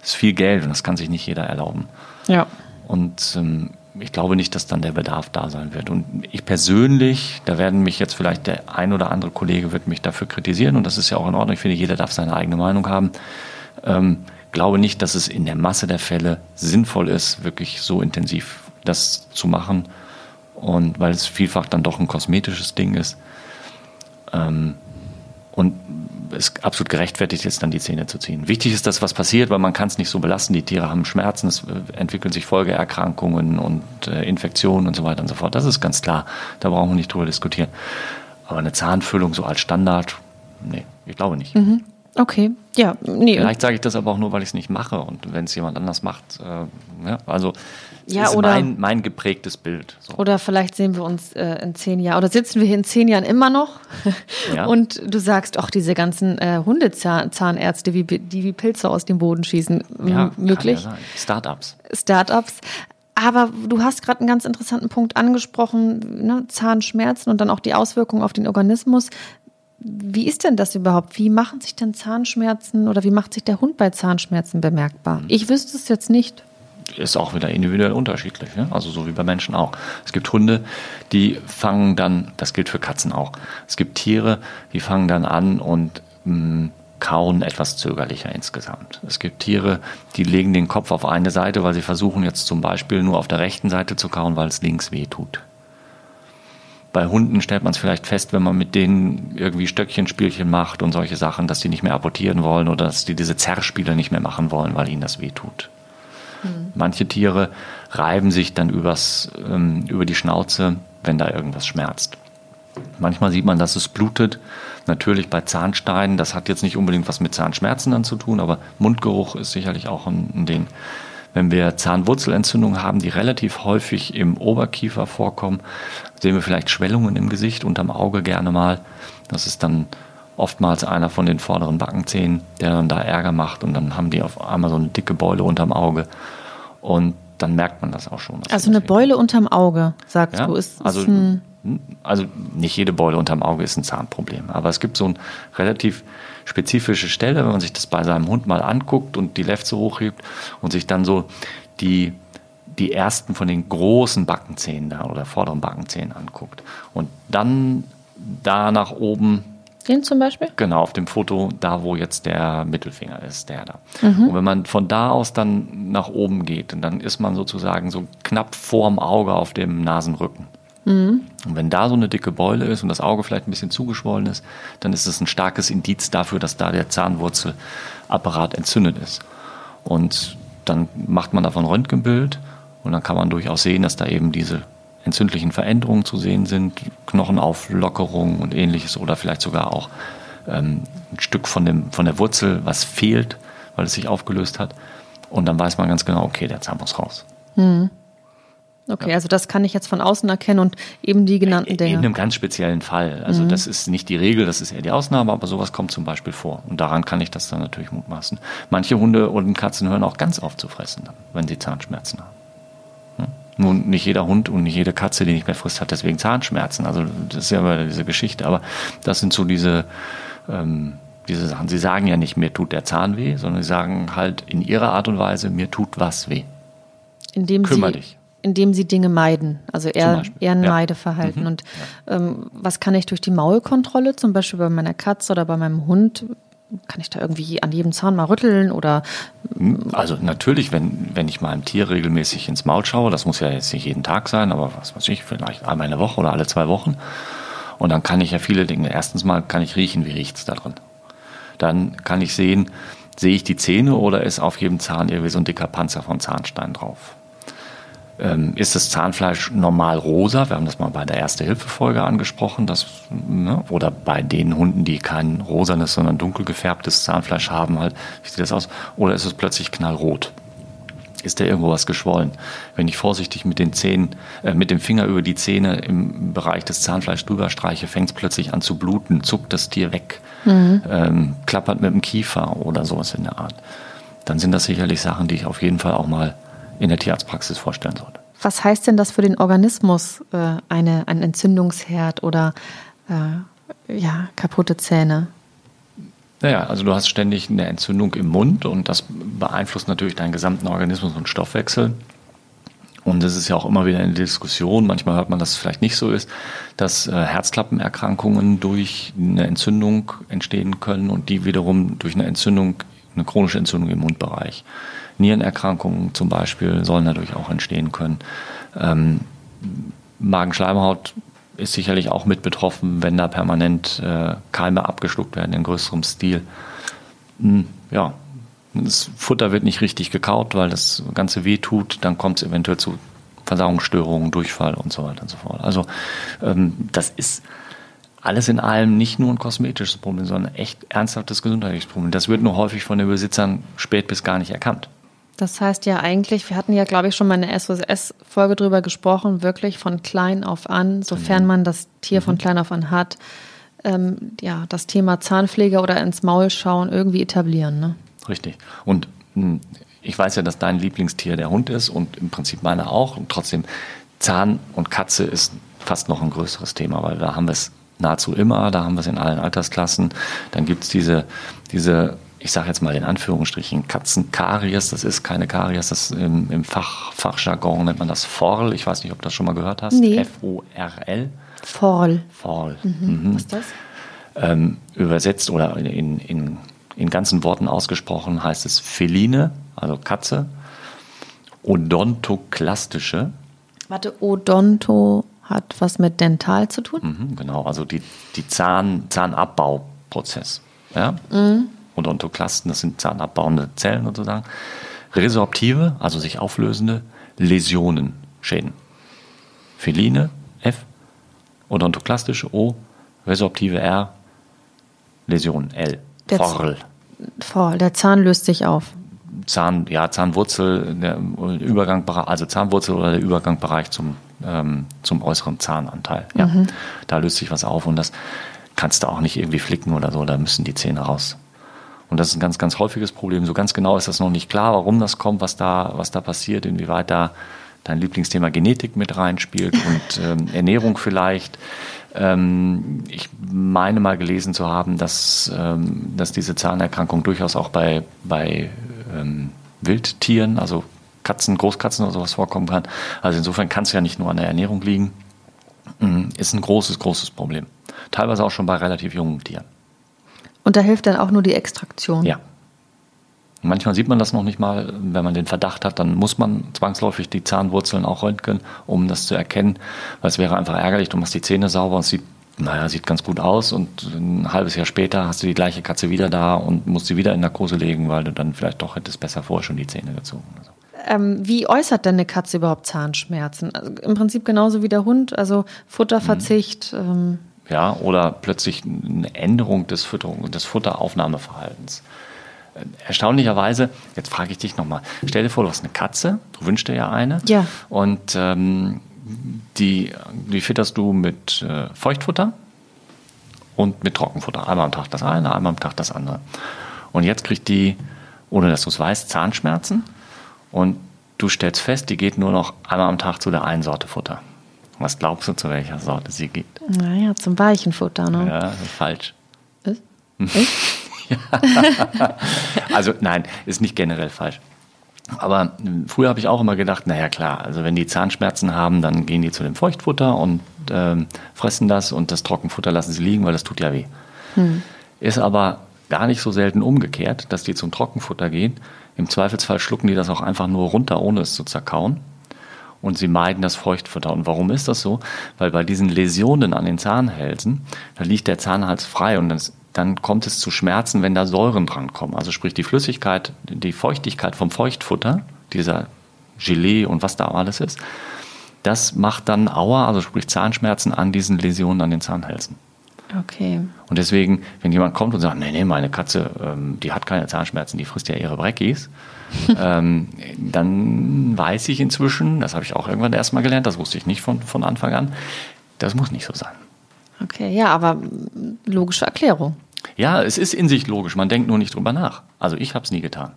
ist viel Geld und das kann sich nicht jeder erlauben. Ja. Und ähm, ich glaube nicht, dass dann der Bedarf da sein wird. Und ich persönlich, da werden mich jetzt vielleicht der ein oder andere Kollege wird mich dafür kritisieren und das ist ja auch in Ordnung. Ich finde, jeder darf seine eigene Meinung haben. Ähm, glaube nicht, dass es in der Masse der Fälle sinnvoll ist, wirklich so intensiv das zu machen. Und weil es vielfach dann doch ein kosmetisches Ding ist. Ähm, und es absolut gerechtfertigt ist, dann die Zähne zu ziehen. Wichtig ist, dass was passiert, weil man kann es nicht so belasten. Die Tiere haben Schmerzen, es äh, entwickeln sich Folgeerkrankungen und äh, Infektionen und so weiter und so fort. Das ist ganz klar. Da brauchen wir nicht drüber diskutieren. Aber eine Zahnfüllung so als Standard, nee, ich glaube nicht. Mhm. Okay, ja, nee. Vielleicht sage ich das aber auch nur, weil ich es nicht mache und wenn es jemand anders macht, äh, ja, also ja, ist oder, mein, mein geprägtes Bild. So. Oder vielleicht sehen wir uns äh, in zehn Jahren oder sitzen wir hier in zehn Jahren immer noch ja. und du sagst, auch diese ganzen äh, Hundezahnärzte, wie, die wie Pilze aus dem Boden schießen, ja, möglich. Ja. Startups. Startups. Aber du hast gerade einen ganz interessanten Punkt angesprochen, ne? Zahnschmerzen und dann auch die Auswirkungen auf den Organismus. Wie ist denn das überhaupt? Wie machen sich denn Zahnschmerzen oder wie macht sich der Hund bei Zahnschmerzen bemerkbar? Hm. Ich wüsste es jetzt nicht. Ist auch wieder individuell unterschiedlich, ne? also so wie bei Menschen auch. Es gibt Hunde, die fangen dann, das gilt für Katzen auch, es gibt Tiere, die fangen dann an und mh, hm, kauen etwas zögerlicher insgesamt. Es gibt Tiere, die legen den Kopf auf eine Seite, weil sie versuchen jetzt zum Beispiel nur auf der rechten Seite zu kauen, weil es links weh tut. Bei Hunden stellt man es vielleicht fest, wenn man mit denen irgendwie Stöckchenspielchen macht und solche Sachen, dass die nicht mehr apportieren wollen oder dass die diese Zerrspiele nicht mehr machen wollen, weil ihnen das weh tut. Manche Tiere reiben sich dann übers, ähm, über die Schnauze, wenn da irgendwas schmerzt. Manchmal sieht man, dass es blutet. Natürlich bei Zahnsteinen, das hat jetzt nicht unbedingt was mit Zahnschmerzen dann zu tun, aber Mundgeruch ist sicherlich auch ein, ein Ding. Wenn wir Zahnwurzelentzündungen haben, die relativ häufig im Oberkiefer vorkommen, sehen wir vielleicht Schwellungen im Gesicht, unterm Auge gerne mal. Das ist dann oftmals einer von den vorderen Backenzähnen, der dann da Ärger macht und dann haben die auf einmal so eine dicke Beule unterm Auge. Und dann merkt man das auch schon. Also eine Beule unterm Auge, sagst ja? du, ist, ist also ein also nicht jede Beule unterm Auge ist ein Zahnproblem, aber es gibt so eine relativ spezifische Stelle, wenn man sich das bei seinem Hund mal anguckt und die Lefze hochhebt und sich dann so die, die ersten von den großen Backenzähnen da oder vorderen Backenzähnen anguckt und dann da nach oben den zum Beispiel? Genau, auf dem Foto, da wo jetzt der Mittelfinger ist, der da. Mhm. Und wenn man von da aus dann nach oben geht, dann ist man sozusagen so knapp vorm Auge auf dem Nasenrücken. Mhm. Und wenn da so eine dicke Beule ist und das Auge vielleicht ein bisschen zugeschwollen ist, dann ist es ein starkes Indiz dafür, dass da der Zahnwurzelapparat entzündet ist. Und dann macht man davon Röntgenbild und dann kann man durchaus sehen, dass da eben diese entzündlichen Veränderungen zu sehen sind, Knochenauflockerung und ähnliches oder vielleicht sogar auch ähm, ein Stück von, dem, von der Wurzel, was fehlt, weil es sich aufgelöst hat. Und dann weiß man ganz genau, okay, der Zahn muss raus. Mhm. Okay, ja. also das kann ich jetzt von außen erkennen und eben die genannten Dinge. In einem ganz speziellen Fall. Also mhm. das ist nicht die Regel, das ist eher die Ausnahme, aber sowas kommt zum Beispiel vor. Und daran kann ich das dann natürlich mutmaßen. Manche Hunde und Katzen hören auch ganz auf zu fressen, wenn sie Zahnschmerzen haben. Nun, nicht jeder Hund und nicht jede Katze, die nicht mehr frisst, hat deswegen Zahnschmerzen. Also das ist ja immer diese Geschichte. Aber das sind so diese, ähm, diese Sachen. Sie sagen ja nicht, mir tut der Zahn weh, sondern sie sagen halt in ihrer Art und Weise, mir tut was weh. Indem Kümmer dich indem sie Dinge meiden, also eher, eher ein ja. Meideverhalten. Mhm. Und ähm, was kann ich durch die Maulkontrolle, zum Beispiel bei meiner Katze oder bei meinem Hund, kann ich da irgendwie an jedem Zahn mal rütteln oder? Hm, also natürlich, wenn, wenn ich meinem Tier regelmäßig ins Maul schaue, das muss ja jetzt nicht jeden Tag sein, aber was weiß ich, vielleicht einmal in der Woche oder alle zwei Wochen. Und dann kann ich ja viele Dinge. Erstens mal kann ich riechen, wie riecht es da drin. Dann kann ich sehen, sehe ich die Zähne oder ist auf jedem Zahn irgendwie so ein dicker Panzer von Zahnstein drauf ähm, ist das Zahnfleisch normal rosa? Wir haben das mal bei der Erste-Hilfe-Folge angesprochen. Das, ne, oder bei den Hunden, die kein rosanes, sondern dunkel gefärbtes Zahnfleisch haben, halt, wie sieht das aus? Oder ist es plötzlich knallrot? Ist da irgendwo was geschwollen? Wenn ich vorsichtig mit den Zähnen, äh, mit dem Finger über die Zähne im Bereich des Zahnfleisch drüber streiche, fängt es plötzlich an zu bluten, zuckt das Tier weg, mhm. ähm, klappert mit dem Kiefer oder sowas in der Art. Dann sind das sicherlich Sachen, die ich auf jeden Fall auch mal in der Tierarztpraxis vorstellen sollte. Was heißt denn das für den Organismus, äh, eine, ein Entzündungsherd oder äh, ja, kaputte Zähne? Naja, also du hast ständig eine Entzündung im Mund und das beeinflusst natürlich deinen gesamten Organismus und Stoffwechsel. Und es ist ja auch immer wieder eine Diskussion, manchmal hört man, dass es vielleicht nicht so ist, dass äh, Herzklappenerkrankungen durch eine Entzündung entstehen können und die wiederum durch eine Entzündung, eine chronische Entzündung im Mundbereich. Nierenerkrankungen zum Beispiel sollen dadurch auch entstehen können. Ähm, Magenschleimhaut ist sicherlich auch mit betroffen, wenn da permanent äh, Keime abgeschluckt werden in größerem Stil. Hm, ja, das Futter wird nicht richtig gekaut, weil das Ganze weh tut, dann kommt es eventuell zu Verdauungsstörungen, Durchfall und so weiter und so fort. Also ähm, das ist alles in allem nicht nur ein kosmetisches Problem, sondern echt ernsthaftes gesundheitliches Problem. Das wird nur häufig von den Besitzern spät bis gar nicht erkannt. Das heißt ja eigentlich, wir hatten ja, glaube ich, schon mal in der SOS-Folge drüber gesprochen, wirklich von klein auf an, sofern man das Tier von mhm. klein auf an hat, ähm, ja, das Thema Zahnpflege oder ins Maul schauen irgendwie etablieren. Ne? Richtig. Und hm, ich weiß ja, dass dein Lieblingstier der Hund ist und im Prinzip meiner auch. Und trotzdem, Zahn und Katze ist fast noch ein größeres Thema, weil da haben wir es nahezu immer, da haben wir es in allen Altersklassen. Dann gibt es diese, diese ich sage jetzt mal in Anführungsstrichen, Katzenkaries. Das ist keine Karies, das im, im Fach, Fachjargon nennt man das Forl. Ich weiß nicht, ob du das schon mal gehört hast. Nee. F-O-R-L. Forl. Forl. Mhm. Mhm. Was ist das? Ähm, übersetzt oder in, in, in ganzen Worten ausgesprochen heißt es Feline, also Katze. Odontoklastische. Warte, Odonto hat was mit dental zu tun? Mhm, genau, also die, die Zahn, Zahnabbauprozess. Ja? Mhm. Odontoklasten, das sind zahnabbauende Zellen sozusagen. Resorptive, also sich auflösende Läsionen, Schäden. Feline, F, odontoklastische O, resorptive R, Läsion L. Der Forl. Voll, der Zahn löst sich auf. Zahn, ja, Zahnwurzel, der Übergangbereich, also Zahnwurzel oder der Übergangbereich zum, ähm, zum äußeren Zahnanteil. Ja, da löst sich was auf und das kannst du auch nicht irgendwie flicken oder so, da müssen die Zähne raus. Und das ist ein ganz, ganz häufiges Problem. So ganz genau ist das noch nicht klar, warum das kommt, was da, was da passiert, inwieweit da dein Lieblingsthema Genetik mit reinspielt und ähm, Ernährung vielleicht. Ähm, ich meine mal gelesen zu haben, dass, ähm, dass diese Zahnerkrankung durchaus auch bei, bei ähm, Wildtieren, also Katzen, Großkatzen oder sowas vorkommen kann. Also insofern kann es ja nicht nur an der Ernährung liegen. Mm, Ist ein großes, großes Problem. Teilweise auch schon bei relativ jungen Tieren. Und da hilft dann auch nur die Extraktion. Ja. Manchmal sieht man das noch nicht mal. Wenn man den Verdacht hat, dann muss man zwangsläufig die Zahnwurzeln auch röntgen, um das zu erkennen. Weil es wäre einfach ärgerlich, du machst die Zähne sauber und es sieht, naja, sieht ganz gut aus und ein halbes Jahr später hast du die gleiche Katze wieder da und musst sie wieder in Narkose legen, weil du dann vielleicht doch hättest besser vorher schon die Zähne gezogen. Also. Ähm, wie äußert denn eine Katze überhaupt Zahnschmerzen? Also Im Prinzip genauso wie der Hund, also Futterverzicht. Ähm, Ja, oder plötzlich eine Änderung des, Fütterung, des Futteraufnahmeverhaltens. Erstaunlicherweise, jetzt frage ich dich nochmal, stell dir vor, du hast eine Katze, du wünschst dir ja eine. Ja. Und ähm, die, die fütterst du mit äh, Feuchtfutter und mit Trockenfutter. Einmal am Tag das eine, einmal am Tag das andere. Und jetzt kriegt die, ohne dass du es weißt, Zahnschmerzen. Und du stellst fest, die geht nur noch einmal am Tag zu der einen Sorte Futter. Was glaubst du, zu welcher Sorte sie geht? naja, zum Weichenfutter, ne? Ja, ist falsch. Ist? Echt? Also nein, ist nicht generell falsch. Aber ähm, früher habe ich auch immer gedacht, naja klar, also wenn die Zahnschmerzen haben, dann gehen die zu dem Feuchtfutter und ähm, fressen das und das Trockenfutter lassen sie liegen, weil das tut ja weh. Ist aber gar nicht so selten umgekehrt, dass die zum Trockenfutter gehen. Im Zweifelsfall schlucken die das auch einfach nur runter, ohne es zu zerkauen. Und sie meiden das Feuchtfutter. Und warum ist das so? Weil bei diesen Läsionen an den Zahnhälsen, da liegt der Zahnhals frei und das, dann kommt es zu Schmerzen, wenn da Säuren drankommen. Also sprich die Flüssigkeit, die Feuchtigkeit vom Feuchtfutter, dieser Gelee und was da alles ist, das macht dann Aua, also sprich Zahnschmerzen an diesen Läsionen an den Zahnhälsen. Okay. Und deswegen, wenn jemand kommt und sagt, nee, nee, meine Katze, ähm, die hat keine Zahnschmerzen, die frisst ja ihre Breckis, ähm, dann weiß ich inzwischen, das habe ich auch irgendwann erstmal gelernt, das wusste ich nicht von, von Anfang an, das muss nicht so sein. Okay, ja, aber logische Erklärung. Ja, es ist in sich logisch, man denkt nur nicht drüber nach. Also ich habe es nie getan.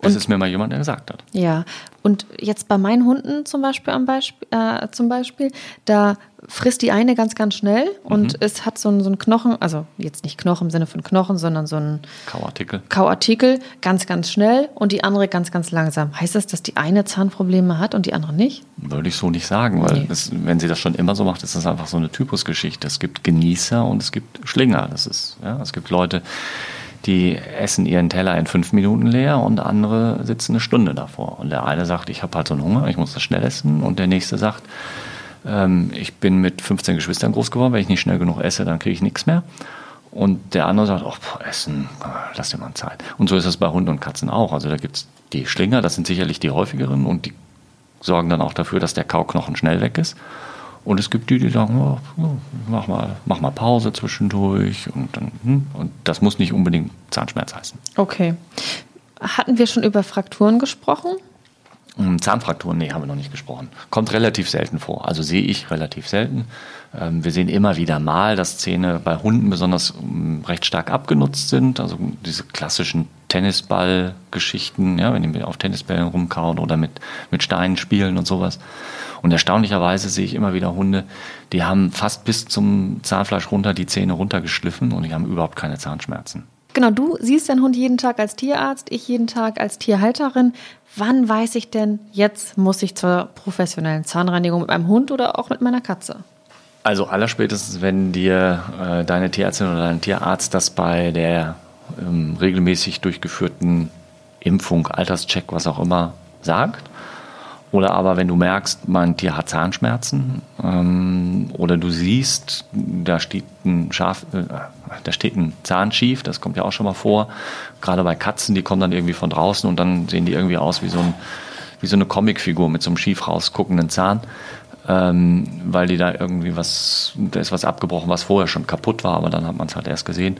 Bis es mir mal jemand gesagt hat. Ja, und jetzt bei meinen Hunden zum Beispiel am Beispiel, äh, zum Beispiel, da frisst die eine ganz, ganz schnell und es hat so einen, so einen Knochen, also jetzt nicht Knochen im Sinne von Knochen, sondern so einen Kauartikel. Kauartikel ganz, ganz schnell und die andere ganz, ganz langsam. Heißt das, dass die eine Zahnprobleme hat und die andere nicht? Würde ich so nicht sagen, weil Nee. das, wenn sie das schon immer so macht, ist das einfach so eine Typusgeschichte. Es gibt Genießer und es gibt Schlinger. Das ist, ja, es gibt Leute, die essen ihren Teller in fünf Minuten leer und andere sitzen eine Stunde davor. Und der eine sagt, ich habe halt so einen Hunger, ich muss das schnell essen. Und der nächste sagt, ähm, ich bin mit 15 Geschwistern groß geworden, wenn ich nicht schnell genug esse, dann kriege ich nichts mehr. Und der andere sagt, oh, boah, Essen, lass dir mal Zeit. Und so ist es bei Hunden und Katzen auch. Also da gibt's die Schlinger, das sind sicherlich die häufigeren und die sorgen dann auch dafür, dass der Kauknochen schnell weg ist. Und es gibt die, die sagen, oh, mach, mal, mach mal Pause zwischendurch. Und, dann, hm, und das muss nicht unbedingt Zahnschmerz heißen. Okay. Hatten wir schon über Frakturen gesprochen? Hm, Zahnfrakturen, nee, haben wir noch nicht gesprochen. Kommt relativ selten vor. Also sehe ich relativ selten. Ähm, Wir sehen immer wieder mal, dass Zähne bei Hunden besonders ähm, recht stark abgenutzt sind. Also diese klassischen Tennisball-Geschichten, ja, wenn die auf Tennisbällen rumkauen oder mit, mit Steinen spielen und sowas. Und erstaunlicherweise sehe ich immer wieder Hunde, die haben fast bis zum Zahnfleisch runter die Zähne runtergeschliffen und die haben überhaupt keine Zahnschmerzen. Genau, du siehst deinen Hund jeden Tag als Tierarzt, ich jeden Tag als Tierhalterin. Wann weiß ich denn, jetzt muss ich zur professionellen Zahnreinigung mit meinem Hund oder auch mit meiner Katze? Also allerspätestens, wenn dir äh, deine Tierärztin oder dein Tierarzt das bei der ähm, regelmäßig durchgeführten Impfung, Alterscheck, was auch immer sagt. Oder aber wenn du merkst, mein Tier hat Zahnschmerzen ähm, oder du siehst, da steht ein Schaf, äh, da steht ein Zahn schief, das kommt ja auch schon mal vor. Gerade bei Katzen, die kommen dann irgendwie von draußen und dann sehen die irgendwie aus wie so, ein, wie so eine Comicfigur mit so einem schief rausguckenden Zahn. ähm, weil die da irgendwie was, da ist was abgebrochen, was vorher schon kaputt war, aber dann hat man es halt erst gesehen.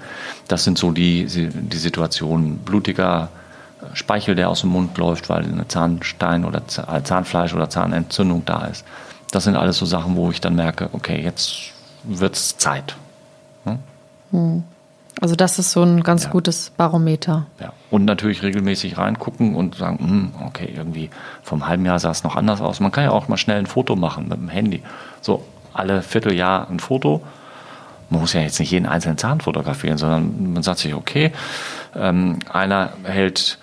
Das sind so die, die Situationen. Blutiger Speichel, der aus dem Mund läuft, weil eine Zahnstein oder äh, Zahnfleisch oder Zahnentzündung da ist. Das sind alles so Sachen, wo ich dann merke, okay, jetzt wird es Zeit. Hm? Hm. Also das ist so ein ganz ja. gutes Barometer. Ja. Und natürlich regelmäßig reingucken und sagen, hm, okay, irgendwie vom halben Jahr sah es noch anders aus. Man kann ja auch mal schnell ein Foto machen mit dem Handy. So alle Vierteljahr ein Foto. Man muss ja jetzt nicht jeden einzelnen Zahn fotografieren, sondern man sagt sich, okay, ähm, einer hält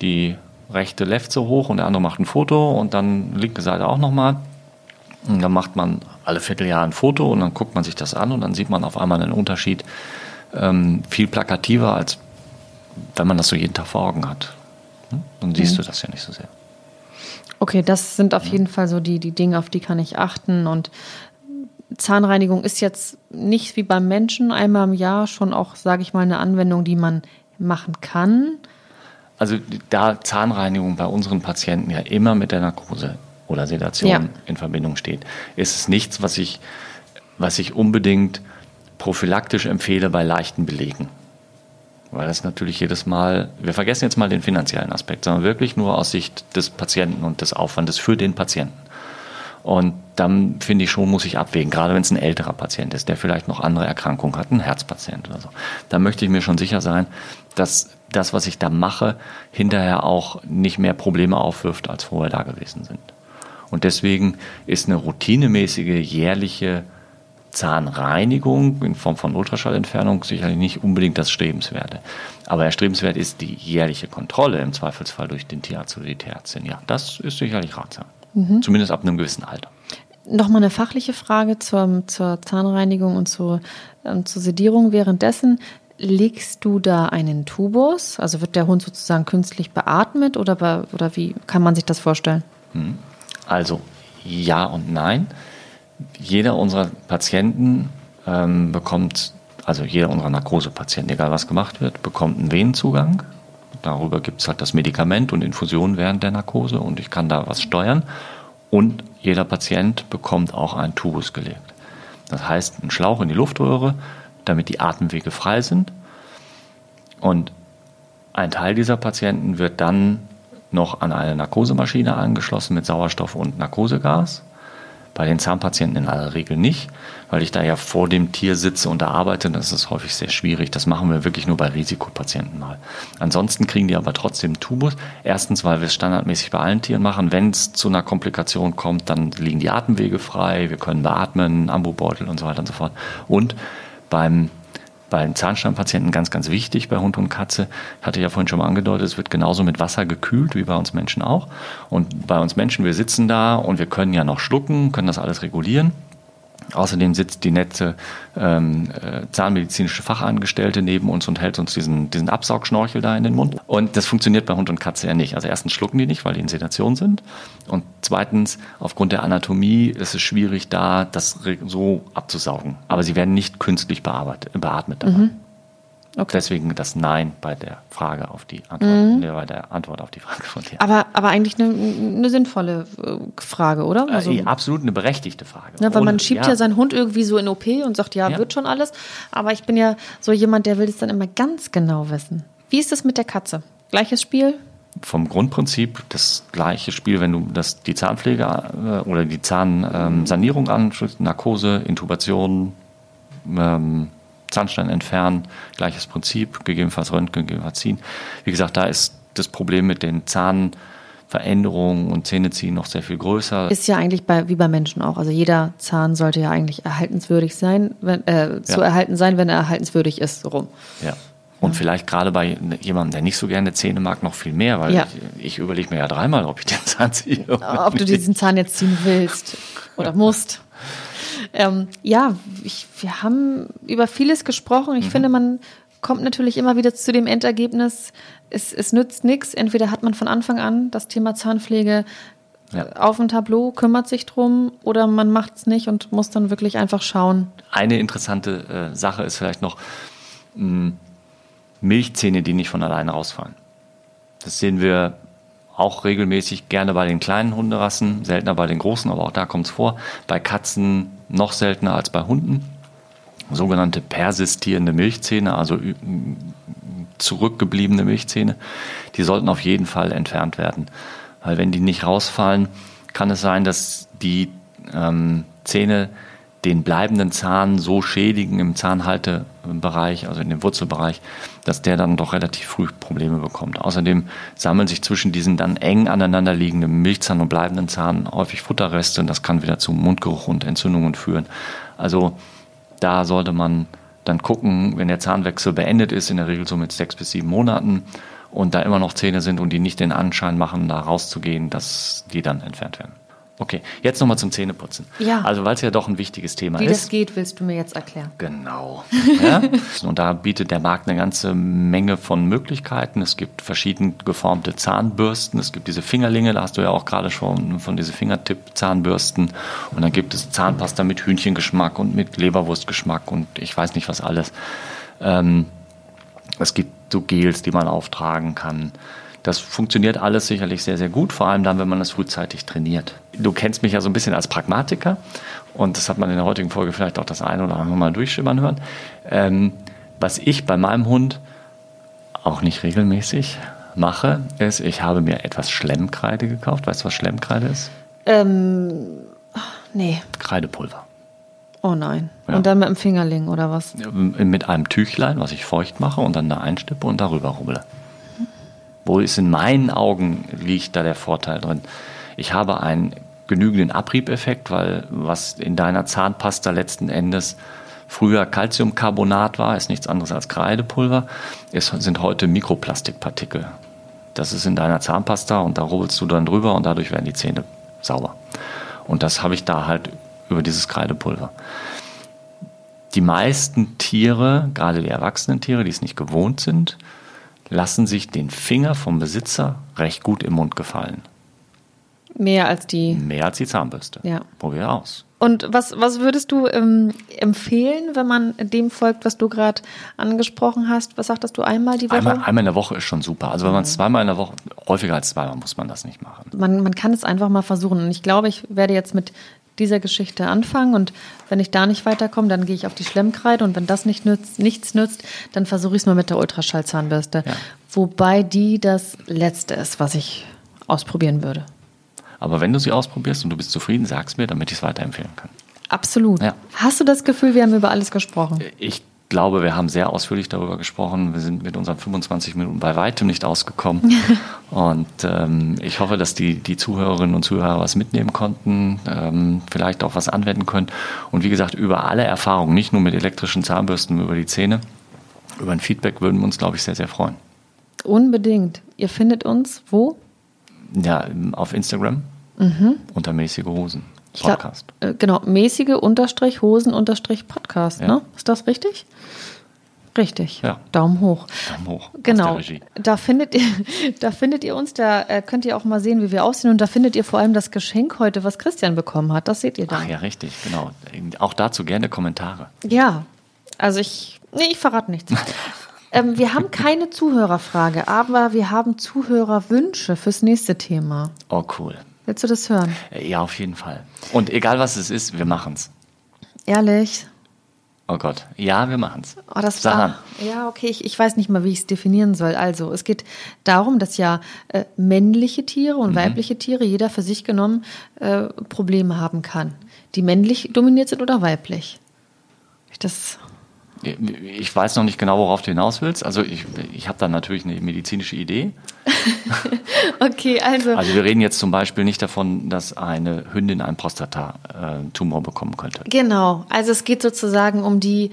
die rechte Lefze hoch und der andere macht ein Foto und dann linke Seite auch nochmal. Und dann macht man alle Vierteljahr ein Foto und dann guckt man sich das an und dann sieht man auf einmal einen Unterschied ähm, viel plakativer, als wenn man das so jeden Tag vor Augen hat. Hm? Dann siehst mhm. du das ja nicht so sehr. Okay, das sind auf ja. jeden Fall so die, die Dinge, auf die kann ich achten. Und Zahnreinigung ist jetzt nicht wie beim Menschen einmal im Jahr schon auch, sage ich mal, eine Anwendung, die man machen kann. Also da Zahnreinigung bei unseren Patienten ja immer mit der Narkose oder Sedation ja. in Verbindung steht, ist es nichts, was ich, was ich unbedingt prophylaktisch empfehle bei leichten Belegen. Weil das natürlich jedes Mal, wir vergessen jetzt mal den finanziellen Aspekt, sondern wirklich nur aus Sicht des Patienten und des Aufwandes für den Patienten. Und dann finde ich schon, muss ich abwägen, gerade wenn es ein älterer Patient ist, der vielleicht noch andere Erkrankungen hat, ein Herzpatient oder so. Da möchte ich mir schon sicher sein, dass das, was ich da mache, hinterher auch nicht mehr Probleme aufwirft, als vorher da gewesen sind. Und deswegen ist eine routinemäßige jährliche Zahnreinigung in Form von Ultraschallentfernung sicherlich nicht unbedingt das Strebenswerte. Aber erstrebenswert ist die jährliche Kontrolle, im Zweifelsfall durch den Tierarzt oder die Tierärztin. Ja, das ist sicherlich ratsam. Mhm. Zumindest ab einem gewissen Alter. Nochmal eine fachliche Frage zur, zur Zahnreinigung und zur, ähm, zur Sedierung währenddessen. Legst du da einen Tubus? Also wird der Hund sozusagen künstlich beatmet oder, oder wie kann man sich das vorstellen? Mhm. Also ja und nein jeder unserer Patienten ähm, bekommt, also jeder unserer Narkosepatienten, egal was gemacht wird, bekommt einen Venenzugang. Darüber gibt es halt das Medikament und Infusion während der Narkose und ich kann da was steuern. Und jeder Patient bekommt auch einen Tubus gelegt. Das heißt, ein Schlauch in die Luftröhre, damit die Atemwege frei sind. Und ein Teil dieser Patienten wird dann noch an eine Narkosemaschine angeschlossen mit Sauerstoff und Narkosegas. Bei den Zahnpatienten in aller Regel nicht, weil ich da ja vor dem Tier sitze und da arbeite. Das ist häufig sehr schwierig. Das machen wir wirklich nur bei Risikopatienten mal. Ansonsten kriegen die aber trotzdem Tubus. Erstens, weil wir es standardmäßig bei allen Tieren machen. Wenn es zu einer Komplikation kommt, dann liegen die Atemwege frei. Wir können beatmen, Ambubeutel und so weiter und so fort. Und beim bei den Zahnsteinpatienten ganz, ganz wichtig bei Hund und Katze. Hatte ich ja vorhin schon mal angedeutet, es wird genauso mit Wasser gekühlt wie bei uns Menschen auch. Und bei uns Menschen, wir sitzen da und wir können ja noch schlucken, können das alles regulieren. Außerdem sitzt die nette ähm, äh, zahnmedizinische Fachangestellte neben uns und hält uns diesen, diesen Absaugschnorchel da in den Mund. Und das funktioniert bei Hund und Katze ja nicht. Also erstens schlucken die nicht, weil die in Sedation sind. Und zweitens, aufgrund der Anatomie ist es schwierig, da das so abzusaugen. Aber sie werden nicht künstlich bearbeitet, beatmet dabei. Mhm. Okay. Deswegen das Nein bei der Frage auf die Antwort, mhm. bei der Antwort auf die Frage von dir. Aber, aber eigentlich eine, eine sinnvolle äh, Frage, oder? Äh, also, äh, absolut eine berechtigte Frage. Ja, weil man schiebt ja. ja. seinen Hund irgendwie so in OP und sagt, ja, ja, wird schon alles. Aber ich bin ja so jemand, der will es dann immer ganz genau wissen. Wie ist es mit der Katze? Gleiches Spiel? Vom Grundprinzip das gleiche Spiel, wenn du das, die Zahnpflege äh, oder die Zahnsanierung ähm, anschaust, Narkose, Intubation, ähm, Zahnstein entfernen, gleiches Prinzip, gegebenenfalls Röntgen, gegebenenfalls ziehen. Wie gesagt, da ist das Problem mit den Zahnveränderungen und Zähneziehen noch sehr viel größer. Ist ja eigentlich bei, wie bei Menschen auch. Also jeder Zahn sollte ja eigentlich erhaltenswürdig sein, wenn, äh, zu ja. erhalten sein, wenn er erhaltenswürdig ist, so rum. Ja. Und ja. vielleicht gerade bei jemandem, der nicht so gerne Zähne mag, noch viel mehr, weil ja. ich, ich überlege mir ja dreimal, ob ich den Zahn ziehe. Ob du diesen Zahn jetzt ziehen willst oder musst. Ähm, ja, ich, wir haben über vieles gesprochen. Ich mhm. finde, man kommt natürlich immer wieder zu dem Endergebnis, es, es nützt nichts. Entweder hat man von Anfang an das Thema Zahnpflege ja. auf dem Tableau, kümmert sich drum, oder man macht es nicht und muss dann wirklich einfach schauen. Eine interessante äh, Sache ist vielleicht noch mh, hm, Milchzähne, die nicht von alleine rausfallen. Das sehen wir auch regelmäßig, gerne bei den kleinen Hunderassen, seltener bei den großen, aber auch da kommt es vor. Bei Katzen noch seltener als bei Hunden. Sogenannte persistierende Milchzähne, also zurückgebliebene Milchzähne, die sollten auf jeden Fall entfernt werden. Weil wenn die nicht rausfallen, kann es sein, dass die ähm, Zähne den bleibenden Zahn so schädigen im Zahnhaltebereich, also in dem Wurzelbereich, dass der dann doch relativ früh Probleme bekommt. Außerdem sammeln sich zwischen diesen dann eng aneinander liegenden Milchzahn und bleibenden Zahn häufig Futterreste und das kann wieder zu Mundgeruch und Entzündungen führen. Also da sollte man dann gucken, wenn der Zahnwechsel beendet ist, in der Regel so mit sechs bis sieben Monaten und da immer noch Zähne sind und die nicht den Anschein machen, da rauszugehen, dass die dann entfernt werden. Okay, jetzt nochmal zum Zähneputzen. Ja. Also weil es ja doch ein wichtiges Thema Wie ist. das geht, willst du mir jetzt erklären. Genau. Ja? Und da bietet der Markt eine ganze Menge von Möglichkeiten. Es gibt verschieden geformte Zahnbürsten. Es gibt diese Fingerlinge, da hast du ja auch gerade schon von diese Fingertipp-Zahnbürsten. Und dann gibt es Zahnpasta mit Hühnchengeschmack und mit Leberwurstgeschmack und ich weiß nicht was alles. Ähm, es gibt so Gels, die man auftragen kann. Das funktioniert alles sicherlich sehr, sehr gut, vor allem dann, wenn man das frühzeitig trainiert. Du kennst mich ja so ein bisschen als Pragmatiker und das hat man in der heutigen Folge vielleicht auch das eine oder andere Mal durchschimmern hören. Ähm, was ich bei meinem Hund auch nicht regelmäßig mache, ist, ich habe mir etwas Schlemmkreide gekauft. Weißt du, was Schlemmkreide ist? Ähm, nee. Kreidepulver. Oh nein. Ja. Und dann mit dem Fingerling oder was? Mit einem Tüchlein, was ich feucht mache und dann da einstippe und darüber rubbele. Wo ist in meinen Augen liegt da der Vorteil drin? Ich habe einen genügenden Abriebeffekt, weil was in deiner Zahnpasta letzten Endes früher Calciumcarbonat war, ist nichts anderes als Kreidepulver. Es sind heute Mikroplastikpartikel. Das ist in deiner Zahnpasta und da rubbelst du dann drüber und dadurch werden die Zähne sauber. Und das habe ich da halt über dieses Kreidepulver. Die meisten Tiere, gerade die erwachsenen Tiere, die es nicht gewohnt sind, lassen sich den Finger vom Besitzer recht gut im Mund gefallen. Mehr als die. Mehr als die Zahnbürste. Ja. Probier aus. Und was, was würdest du ähm, empfehlen, wenn man dem folgt, was du gerade angesprochen hast? Was sagtest du einmal die Woche? Einmal, einmal in der Woche ist schon super. Also wenn man es zweimal in der Woche, häufiger als zweimal muss man das nicht machen. man, man kann es einfach mal versuchen. Und ich glaube, ich werde jetzt mit dieser Geschichte anfangen und wenn ich da nicht weiterkomme, dann gehe ich auf die Schlemmkreide und wenn das nicht nützt, nichts nützt, dann versuche ich es mal mit der Ultraschallzahnbürste. Ja. Wobei die das Letzte ist, was ich ausprobieren würde. Aber wenn du sie ausprobierst und du bist zufrieden, sag's mir, damit ich es weiterempfehlen kann. Absolut. Ja. Hast du das Gefühl, wir haben über alles gesprochen? Ich glaube, wir haben sehr ausführlich darüber gesprochen. Wir sind mit unseren 25 Minuten bei weitem nicht ausgekommen. und ähm, ich hoffe, dass die, die Zuhörerinnen und Zuhörer was mitnehmen konnten, ähm, vielleicht auch was anwenden können. Und wie gesagt, über alle Erfahrungen, nicht nur mit elektrischen Zahnbürsten, über die Zähne, über ein Feedback würden wir uns, glaube ich, sehr, sehr freuen. Unbedingt. Ihr findet uns wo? Ja, auf Instagram unter mäßige Hosen. Mhm. Ich glaub, Podcast. äh, genau, mäßige Unterstrich Hosen Unterstrich Podcast. Ja. Ne? Ist das richtig? Richtig. Ja. Daumen hoch. Daumen hoch Genau. Da findet ihr, da findet ihr uns, da äh, könnt ihr auch mal sehen, wie wir aussehen. Und da findet ihr vor allem das Geschenk heute, was Christian bekommen hat. Das seht ihr dann. Ach ja, richtig, genau. Auch dazu gerne Kommentare. Ja, also ich, nee, ich verrate nichts. ähm, wir haben keine Zuhörerfrage, aber wir haben Zuhörerwünsche fürs nächste Thema. Oh, cool. Willst du das hören? Ja, auf jeden Fall. Und egal was es ist, wir machen's. Ehrlich? Oh Gott. Ja, wir machen's. Oh, das war, ja, okay, ich, ich weiß nicht mal, wie ich es definieren soll. Also, es geht darum, dass ja äh, männliche Tiere Mhm. und weibliche Tiere, jeder für sich genommen, äh, Probleme haben kann. Die männlich dominiert sind oder weiblich. Ich das, Ich weiß noch nicht genau, worauf du hinaus willst. Also ich, ich habe da natürlich eine medizinische Idee. okay, also, Also wir reden jetzt zum Beispiel nicht davon, dass eine Hündin einen Prostata-Tumor bekommen könnte. genau. Also, es geht sozusagen um die,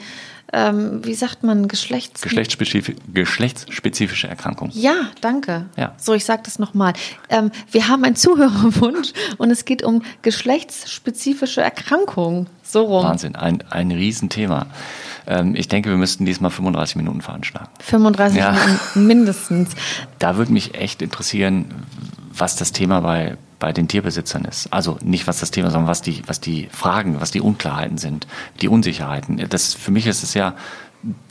ähm, wie sagt man, Geschlechts... Geschlechtsspezif geschlechtsspezifische Erkrankung. Ja, danke. Ja. So, ich sage das nochmal. Ähm, wir haben einen Zuhörerwunsch und es geht um geschlechtsspezifische Erkrankungen. So rum. Wahnsinn, ein, ein Riesenthema. Ähm, ich denke, wir müssten diesmal 35 Minuten veranschlagen. 35 Ja. Minuten mindestens. Da würde mich echt interessieren, was das Thema bei, bei den Tierbesitzern ist. Also nicht was das Thema, sondern was die, was die Fragen, was die Unklarheiten sind, die Unsicherheiten. Das, für mich ist es ja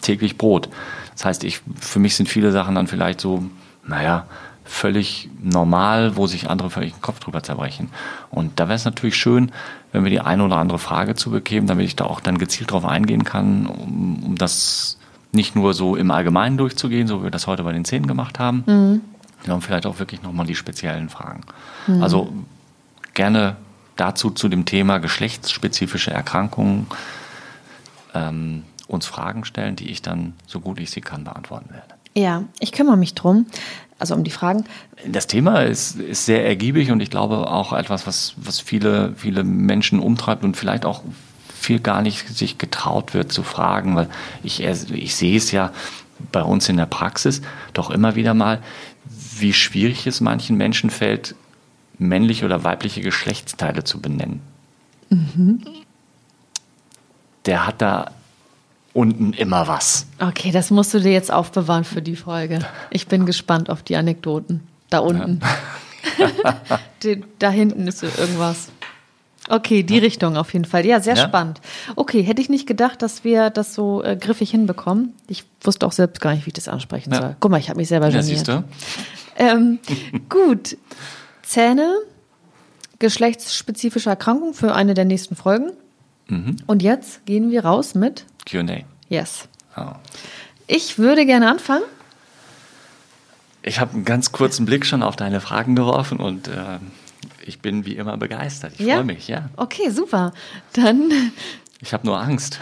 täglich Brot. Das heißt, ich, für mich sind viele Sachen dann vielleicht so, naja, völlig normal, wo sich andere völlig den Kopf drüber zerbrechen. Und da wäre es natürlich schön, wenn wir die eine oder andere Frage zu bekämen, damit ich da auch dann gezielt drauf eingehen kann, um, um das nicht nur so im Allgemeinen durchzugehen, so wie wir das heute bei den Zähnen gemacht haben, mhm. sondern vielleicht auch wirklich nochmal die speziellen Fragen. Mhm. Also gerne dazu zu dem Thema geschlechtsspezifische Erkrankungen ähm, uns Fragen stellen, die ich dann, so gut ich sie kann, beantworten werde. Ja, ich kümmere mich drum, also um die Fragen. Das Thema ist, ist sehr ergiebig und ich glaube auch etwas, was, was viele, viele Menschen umtreibt und vielleicht auch viel gar nicht sich getraut wird zu fragen, weil ich, ich sehe es ja bei uns in der Praxis doch immer wieder mal, wie schwierig es manchen Menschen fällt, männliche oder weibliche Geschlechtsteile zu benennen. Mhm. Der hat da unten immer was. Okay, das musst du dir jetzt aufbewahren für die Folge. Ich bin gespannt auf die Anekdoten. Da unten. Ja. da hinten ist irgendwas. Okay, die Richtung auf jeden Fall. Ja, sehr ja. spannend. Okay, hätte ich nicht gedacht, dass wir das so äh, griffig hinbekommen. Ich wusste auch selbst gar nicht, wie ich das ansprechen ja. soll. Guck mal, ich habe mich selber ja, geniert. Ähm, gut. Zähne, geschlechtsspezifische Erkrankung für eine der nächsten Folgen. Mhm. Und jetzt gehen wir raus mit QA. Yes. Oh. Ich würde gerne anfangen. Ich habe einen ganz kurzen Blick schon auf deine Fragen geworfen und äh, ich bin wie immer begeistert. Ich ja? freue mich, ja. Okay, super. Dann. Ich habe nur Angst.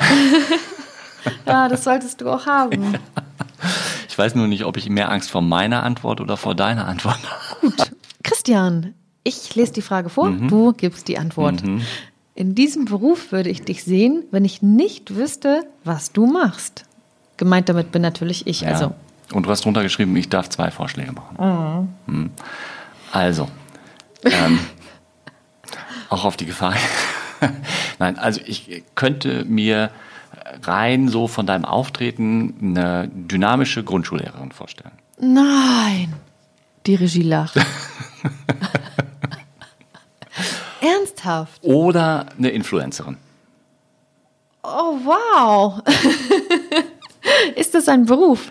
ja, das solltest du auch haben. Ja. Ich weiß nur nicht, ob ich mehr Angst vor meiner Antwort oder vor deiner Antwort habe. Gut. Christian, ich lese die Frage vor, mhm. du gibst die Antwort. Mhm. In diesem Beruf würde ich dich sehen, wenn ich nicht wüsste, was du machst. Gemeint damit bin natürlich ich. Ja. Also. Und du hast drunter geschrieben, ich darf zwei Vorschläge machen. Mhm. mhm. Also, ähm, auch auf die Gefahr. Nein, also ich könnte mir rein so von deinem Auftreten eine dynamische Grundschullehrerin vorstellen. Nein, die Regie lacht. Ernsthaft? Oder eine Influencerin. Oh, wow. ist das ein Beruf?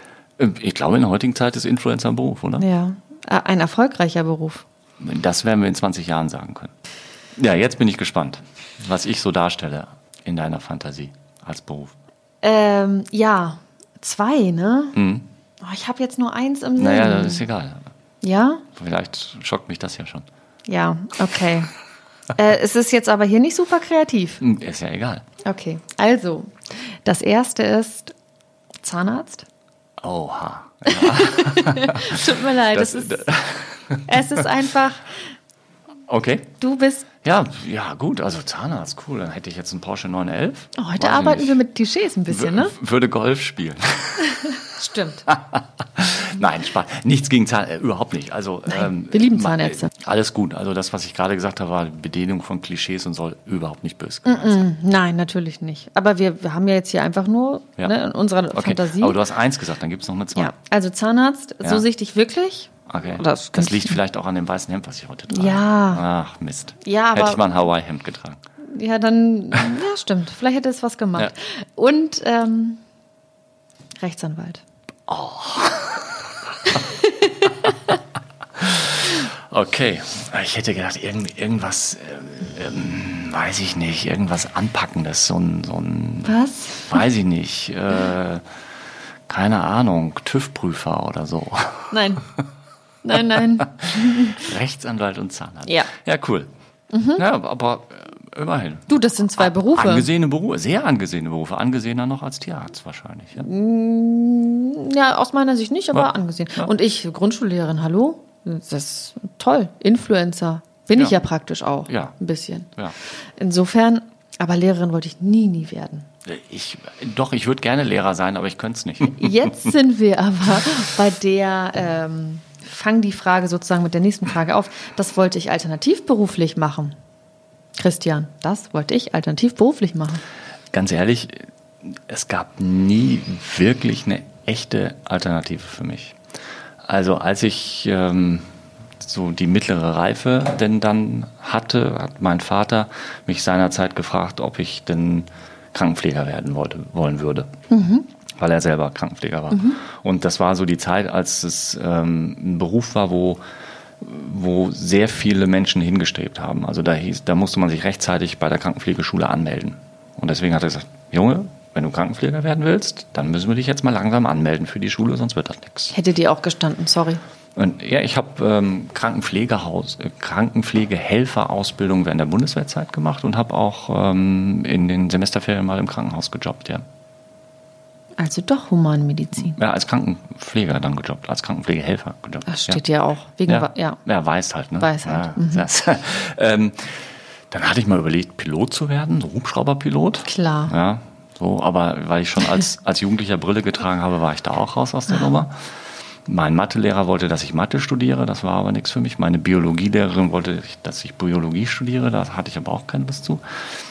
Ich glaube, in der heutigen Zeit ist Influencer ein Beruf, oder? Ja, ein erfolgreicher Beruf. Das werden wir in 20 Jahren sagen können. Ja, jetzt bin ich gespannt, was ich so darstelle in deiner Fantasie als Beruf. Ähm, ja, zwei, ne? Mhm. Oh, ich habe jetzt nur eins im Sinn. Naja, das ist egal. Ja? Vielleicht schockt mich das ja schon. Ja, okay. äh, es ist jetzt aber hier nicht super kreativ. Hm, ist ja egal. Okay, also, das erste ist Zahnarzt. Oha. Ja. Tut mir leid, das, ist, es ist einfach. Okay. Du bist. Ja, ja, gut, also Zahnarzt, cool. Dann hätte ich jetzt einen Porsche 911. Oh, heute Weiß arbeiten wir mit Klischees ein bisschen, ne? Würde Golf spielen. Stimmt. Nein, Spaß. Nichts gegen Zahnärzte, äh, überhaupt nicht. Also, Nein, ähm, wir lieben Zahnärzte. Alles gut. Also das, was ich gerade gesagt habe, war Bedienung von Klischees und soll überhaupt nicht böse mm -mm. Nein, natürlich nicht. Aber wir, wir haben ja jetzt hier einfach nur ja. ne, in unserer okay. Fantasie. Aber du hast eins gesagt, dann gibt es noch eine zwei. Ja, also Zahnarzt, ja. so sehe ich dich wirklich. Okay. Das, das liegt vielleicht auch an dem weißen Hemd, was ich heute trage. Ja. Ach, Mist. Ja, aber, Hätte ich mal ein Hawaii-Hemd getragen. Ja, dann, ja, stimmt. Vielleicht hätte es was gemacht. Und ähm, Rechtsanwalt. Oh. okay, ich hätte gedacht, irgend, irgendwas, äh, ähm, weiß ich nicht, irgendwas Anpackendes, so ein, so ein Was? Weiß ich nicht, äh, keine Ahnung, TÜV-Prüfer oder so. Nein. Nein, nein. Rechtsanwalt und Zahnarzt. Ja. Ja, cool. Mhm. Ja, aber immerhin. Du, das sind zwei Berufe. Angesehene Berufe, sehr angesehene Berufe. Angesehener noch als Tierarzt wahrscheinlich. Ja, mm, ja aus meiner Sicht nicht, aber ja. angesehen. Ja. Und ich, Grundschullehrerin, hallo? Das ist toll. Influencer. Bin ich ja praktisch auch. Ja. Ein bisschen. Ja. Insofern, aber Lehrerin wollte ich nie, nie werden. Ich, doch, ich würde gerne Lehrer sein, aber ich könnte es nicht. Jetzt sind wir aber bei der, ähm, fang die Frage sozusagen mit der nächsten Frage auf. Das wollte ich alternativ beruflich machen. Christian, das wollte ich alternativ beruflich machen. Ganz ehrlich, es gab nie wirklich eine echte Alternative für mich. Also als ich ähm, so die mittlere Reife denn dann hatte, hat mein Vater mich seinerzeit gefragt, ob ich denn Krankenpfleger werden wollte, wollen würde. Mhm. weil er selber Krankenpfleger war. Mhm. Und das war so die Zeit, als es ähm, ein Beruf war, wo wo sehr viele Menschen hingestrebt haben. Also da hieß, da musste man sich rechtzeitig bei der Krankenpflegeschule anmelden. Und deswegen hat er gesagt, Junge, wenn du Krankenpfleger werden willst, dann müssen wir dich jetzt mal langsam anmelden für die Schule, sonst wird das nichts. Hätte die auch gestanden, sorry. Und, ja, ich habe ähm, Krankenpflegehaus, äh, Krankenpflegehelferausbildung während der Bundeswehrzeit gemacht und habe auch ähm, in den Semesterferien mal im Krankenhaus gejobbt, ja. Also doch Humanmedizin. Ja, als Krankenpfleger dann gejobbt, als Krankenpflegehelfer gejobbt. Das steht ja, auch. Wegen, ja. ja. ja, weiß halt, ne? Weiß halt. Ja, mhm. das, ähm, dann hatte ich mal überlegt, Pilot zu werden, so Hubschrauberpilot. Klar. Ja, so, aber weil ich schon als, als Jugendlicher Brille getragen habe, war ich da auch raus aus der Nummer. Mein Mathelehrer wollte, dass ich Mathe studiere, das war aber nichts für mich. Meine Biologielehrerin wollte, dass ich Biologie studiere, da hatte ich aber auch keine Lust zu.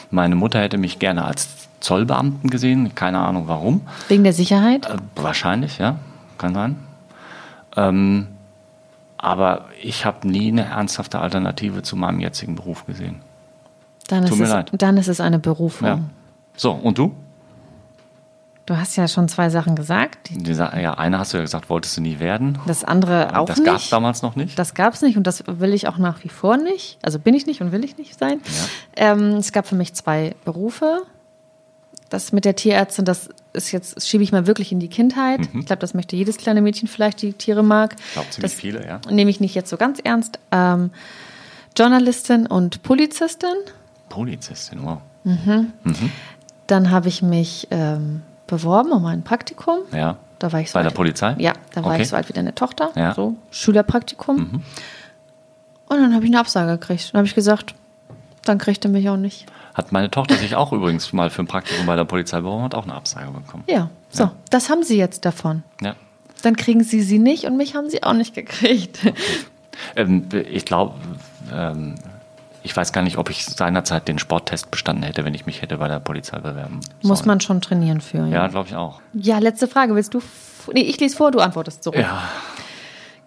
Meine Mutter hätte mich gerne als Zollbeamten gesehen, keine Ahnung warum. Wegen der Sicherheit? Äh, wahrscheinlich, ja, kann sein. Ähm, aber ich habe nie eine ernsthafte Alternative zu meinem jetzigen Beruf gesehen. Dann Tut mir es, leid. Dann ist es eine Berufung. Ja. So, und du? Du hast ja schon zwei Sachen gesagt. ja, eine hast du ja gesagt, wolltest du nie werden. Das andere auch das nicht. Das gab es damals noch nicht. Das gab es nicht und das will ich auch nach wie vor nicht. Also bin ich nicht und will ich nicht sein. Ja. Ähm, es gab für mich zwei Berufe das mit der Tierärztin, das ist jetzt, das schiebe ich mal wirklich in die Kindheit. Mhm. Ich glaube, das möchte jedes kleine Mädchen vielleicht, die Tiere mag. Ich glaube, ziemlich das viele, ja. Nehme ich nicht jetzt so ganz ernst. Ähm, Journalistin und Polizistin. Polizistin, wow. Mhm. Mhm. Dann habe ich mich ähm, beworben um ein Praktikum. Ja. Da war ich so Bei alt, der Polizei? Ja, da war okay. ich so alt wie deine Tochter. Ja. So, Schülerpraktikum. Mhm. Und dann habe ich eine Absage gekriegt. Dann habe ich gesagt, dann kriegt er mich auch nicht. Hat meine Tochter sich auch übrigens mal für ein Praktikum bei der Polizei beworben und auch eine Absage bekommen. Ja, so, ja. das haben sie jetzt davon. Ja. Dann kriegen sie sie nicht und mich haben sie auch nicht gekriegt. Ähm, ich glaube, ähm, ich weiß gar nicht, ob ich seinerzeit den Sporttest bestanden hätte, wenn ich mich hätte bei der Polizei bewerben sollen. Muss man schon trainieren für. Ja, ja glaube ich auch. Ja, letzte Frage. Willst du. Nee, ich lese vor, du antwortest zurück. Ja.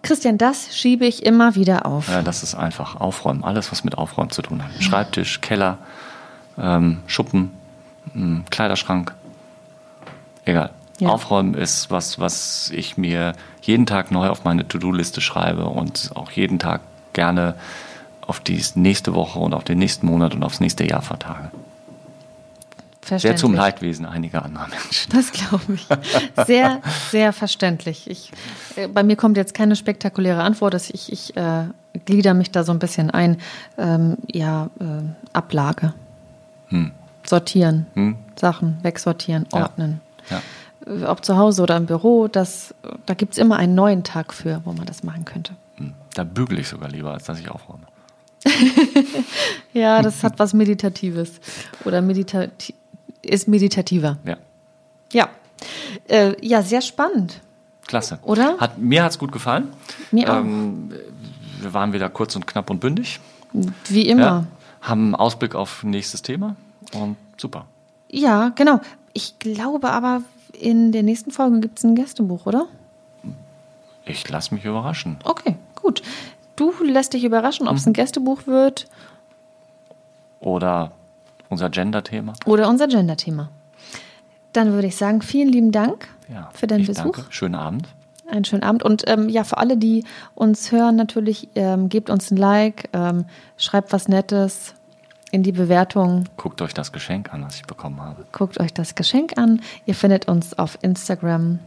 Christian, das schiebe ich immer wieder auf. Ja, das ist einfach aufräumen. Alles, was mit Aufräumen zu tun hat. Schreibtisch, Keller, ähm, Schuppen, ähm, Kleiderschrank. Egal. Ja. Aufräumen ist was, was ich mir jeden Tag neu auf meine To-Do-Liste schreibe und auch jeden Tag gerne auf die nächste Woche und auf den nächsten Monat und aufs nächste Jahr vertage. Sehr zum Leidwesen einiger anderer Menschen. Das glaube ich. Sehr, sehr verständlich. Ich, äh, bei mir kommt jetzt keine spektakuläre Antwort. Ich, ich äh, glieder mich da so ein bisschen ein. Ähm, ja, äh, Ablage. Hm. Sortieren, hm. Sachen wegsortieren, ordnen. Ja. Ja. Ob zu Hause oder im Büro, das, da gibt es immer einen neuen Tag für, wo man das machen könnte. Hm. Da bügele ich sogar lieber, als dass ich aufräume. ja, das hat was Meditatives. Oder meditati ist meditativer. Ja. Ja. Äh, ja, sehr spannend. Klasse. Oder? Hat, mir hat es gut gefallen. Mir auch. Ähm, wir waren wieder kurz und knapp und bündig. Wie immer. Ja, haben einen Ausblick auf nächstes Thema und super. Ja, genau. Ich glaube aber, in der nächsten Folge gibt es ein Gästebuch, oder? Ich lasse mich überraschen. Okay, gut. Du lässt dich überraschen, ob es ein mhm. Gästebuch wird. Oder unser Gender-Thema. Oder unser Gender-Thema. Dann würde ich sagen, vielen lieben Dank ja, für deinen Besuch. Danke. Schönen Abend. Einen schönen Abend. Und ähm, ja, für alle, die uns hören, natürlich, ähm, gebt uns ein Like, ähm, schreibt was Nettes in die Bewertung. Guckt euch das Geschenk an, was ich bekommen habe. Guckt euch das Geschenk an. Ihr findet uns auf Instagram.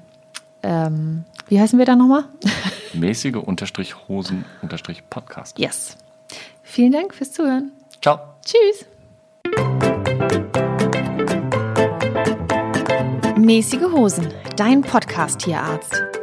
Ähm, wie heißen wir da nochmal? Mäßige Unterstrich Hosen Unterstrich Podcast. Yes. Vielen Dank fürs Zuhören. Ciao. Tschüss. Mäßige Hosen, dein Podcast-Tierarzt.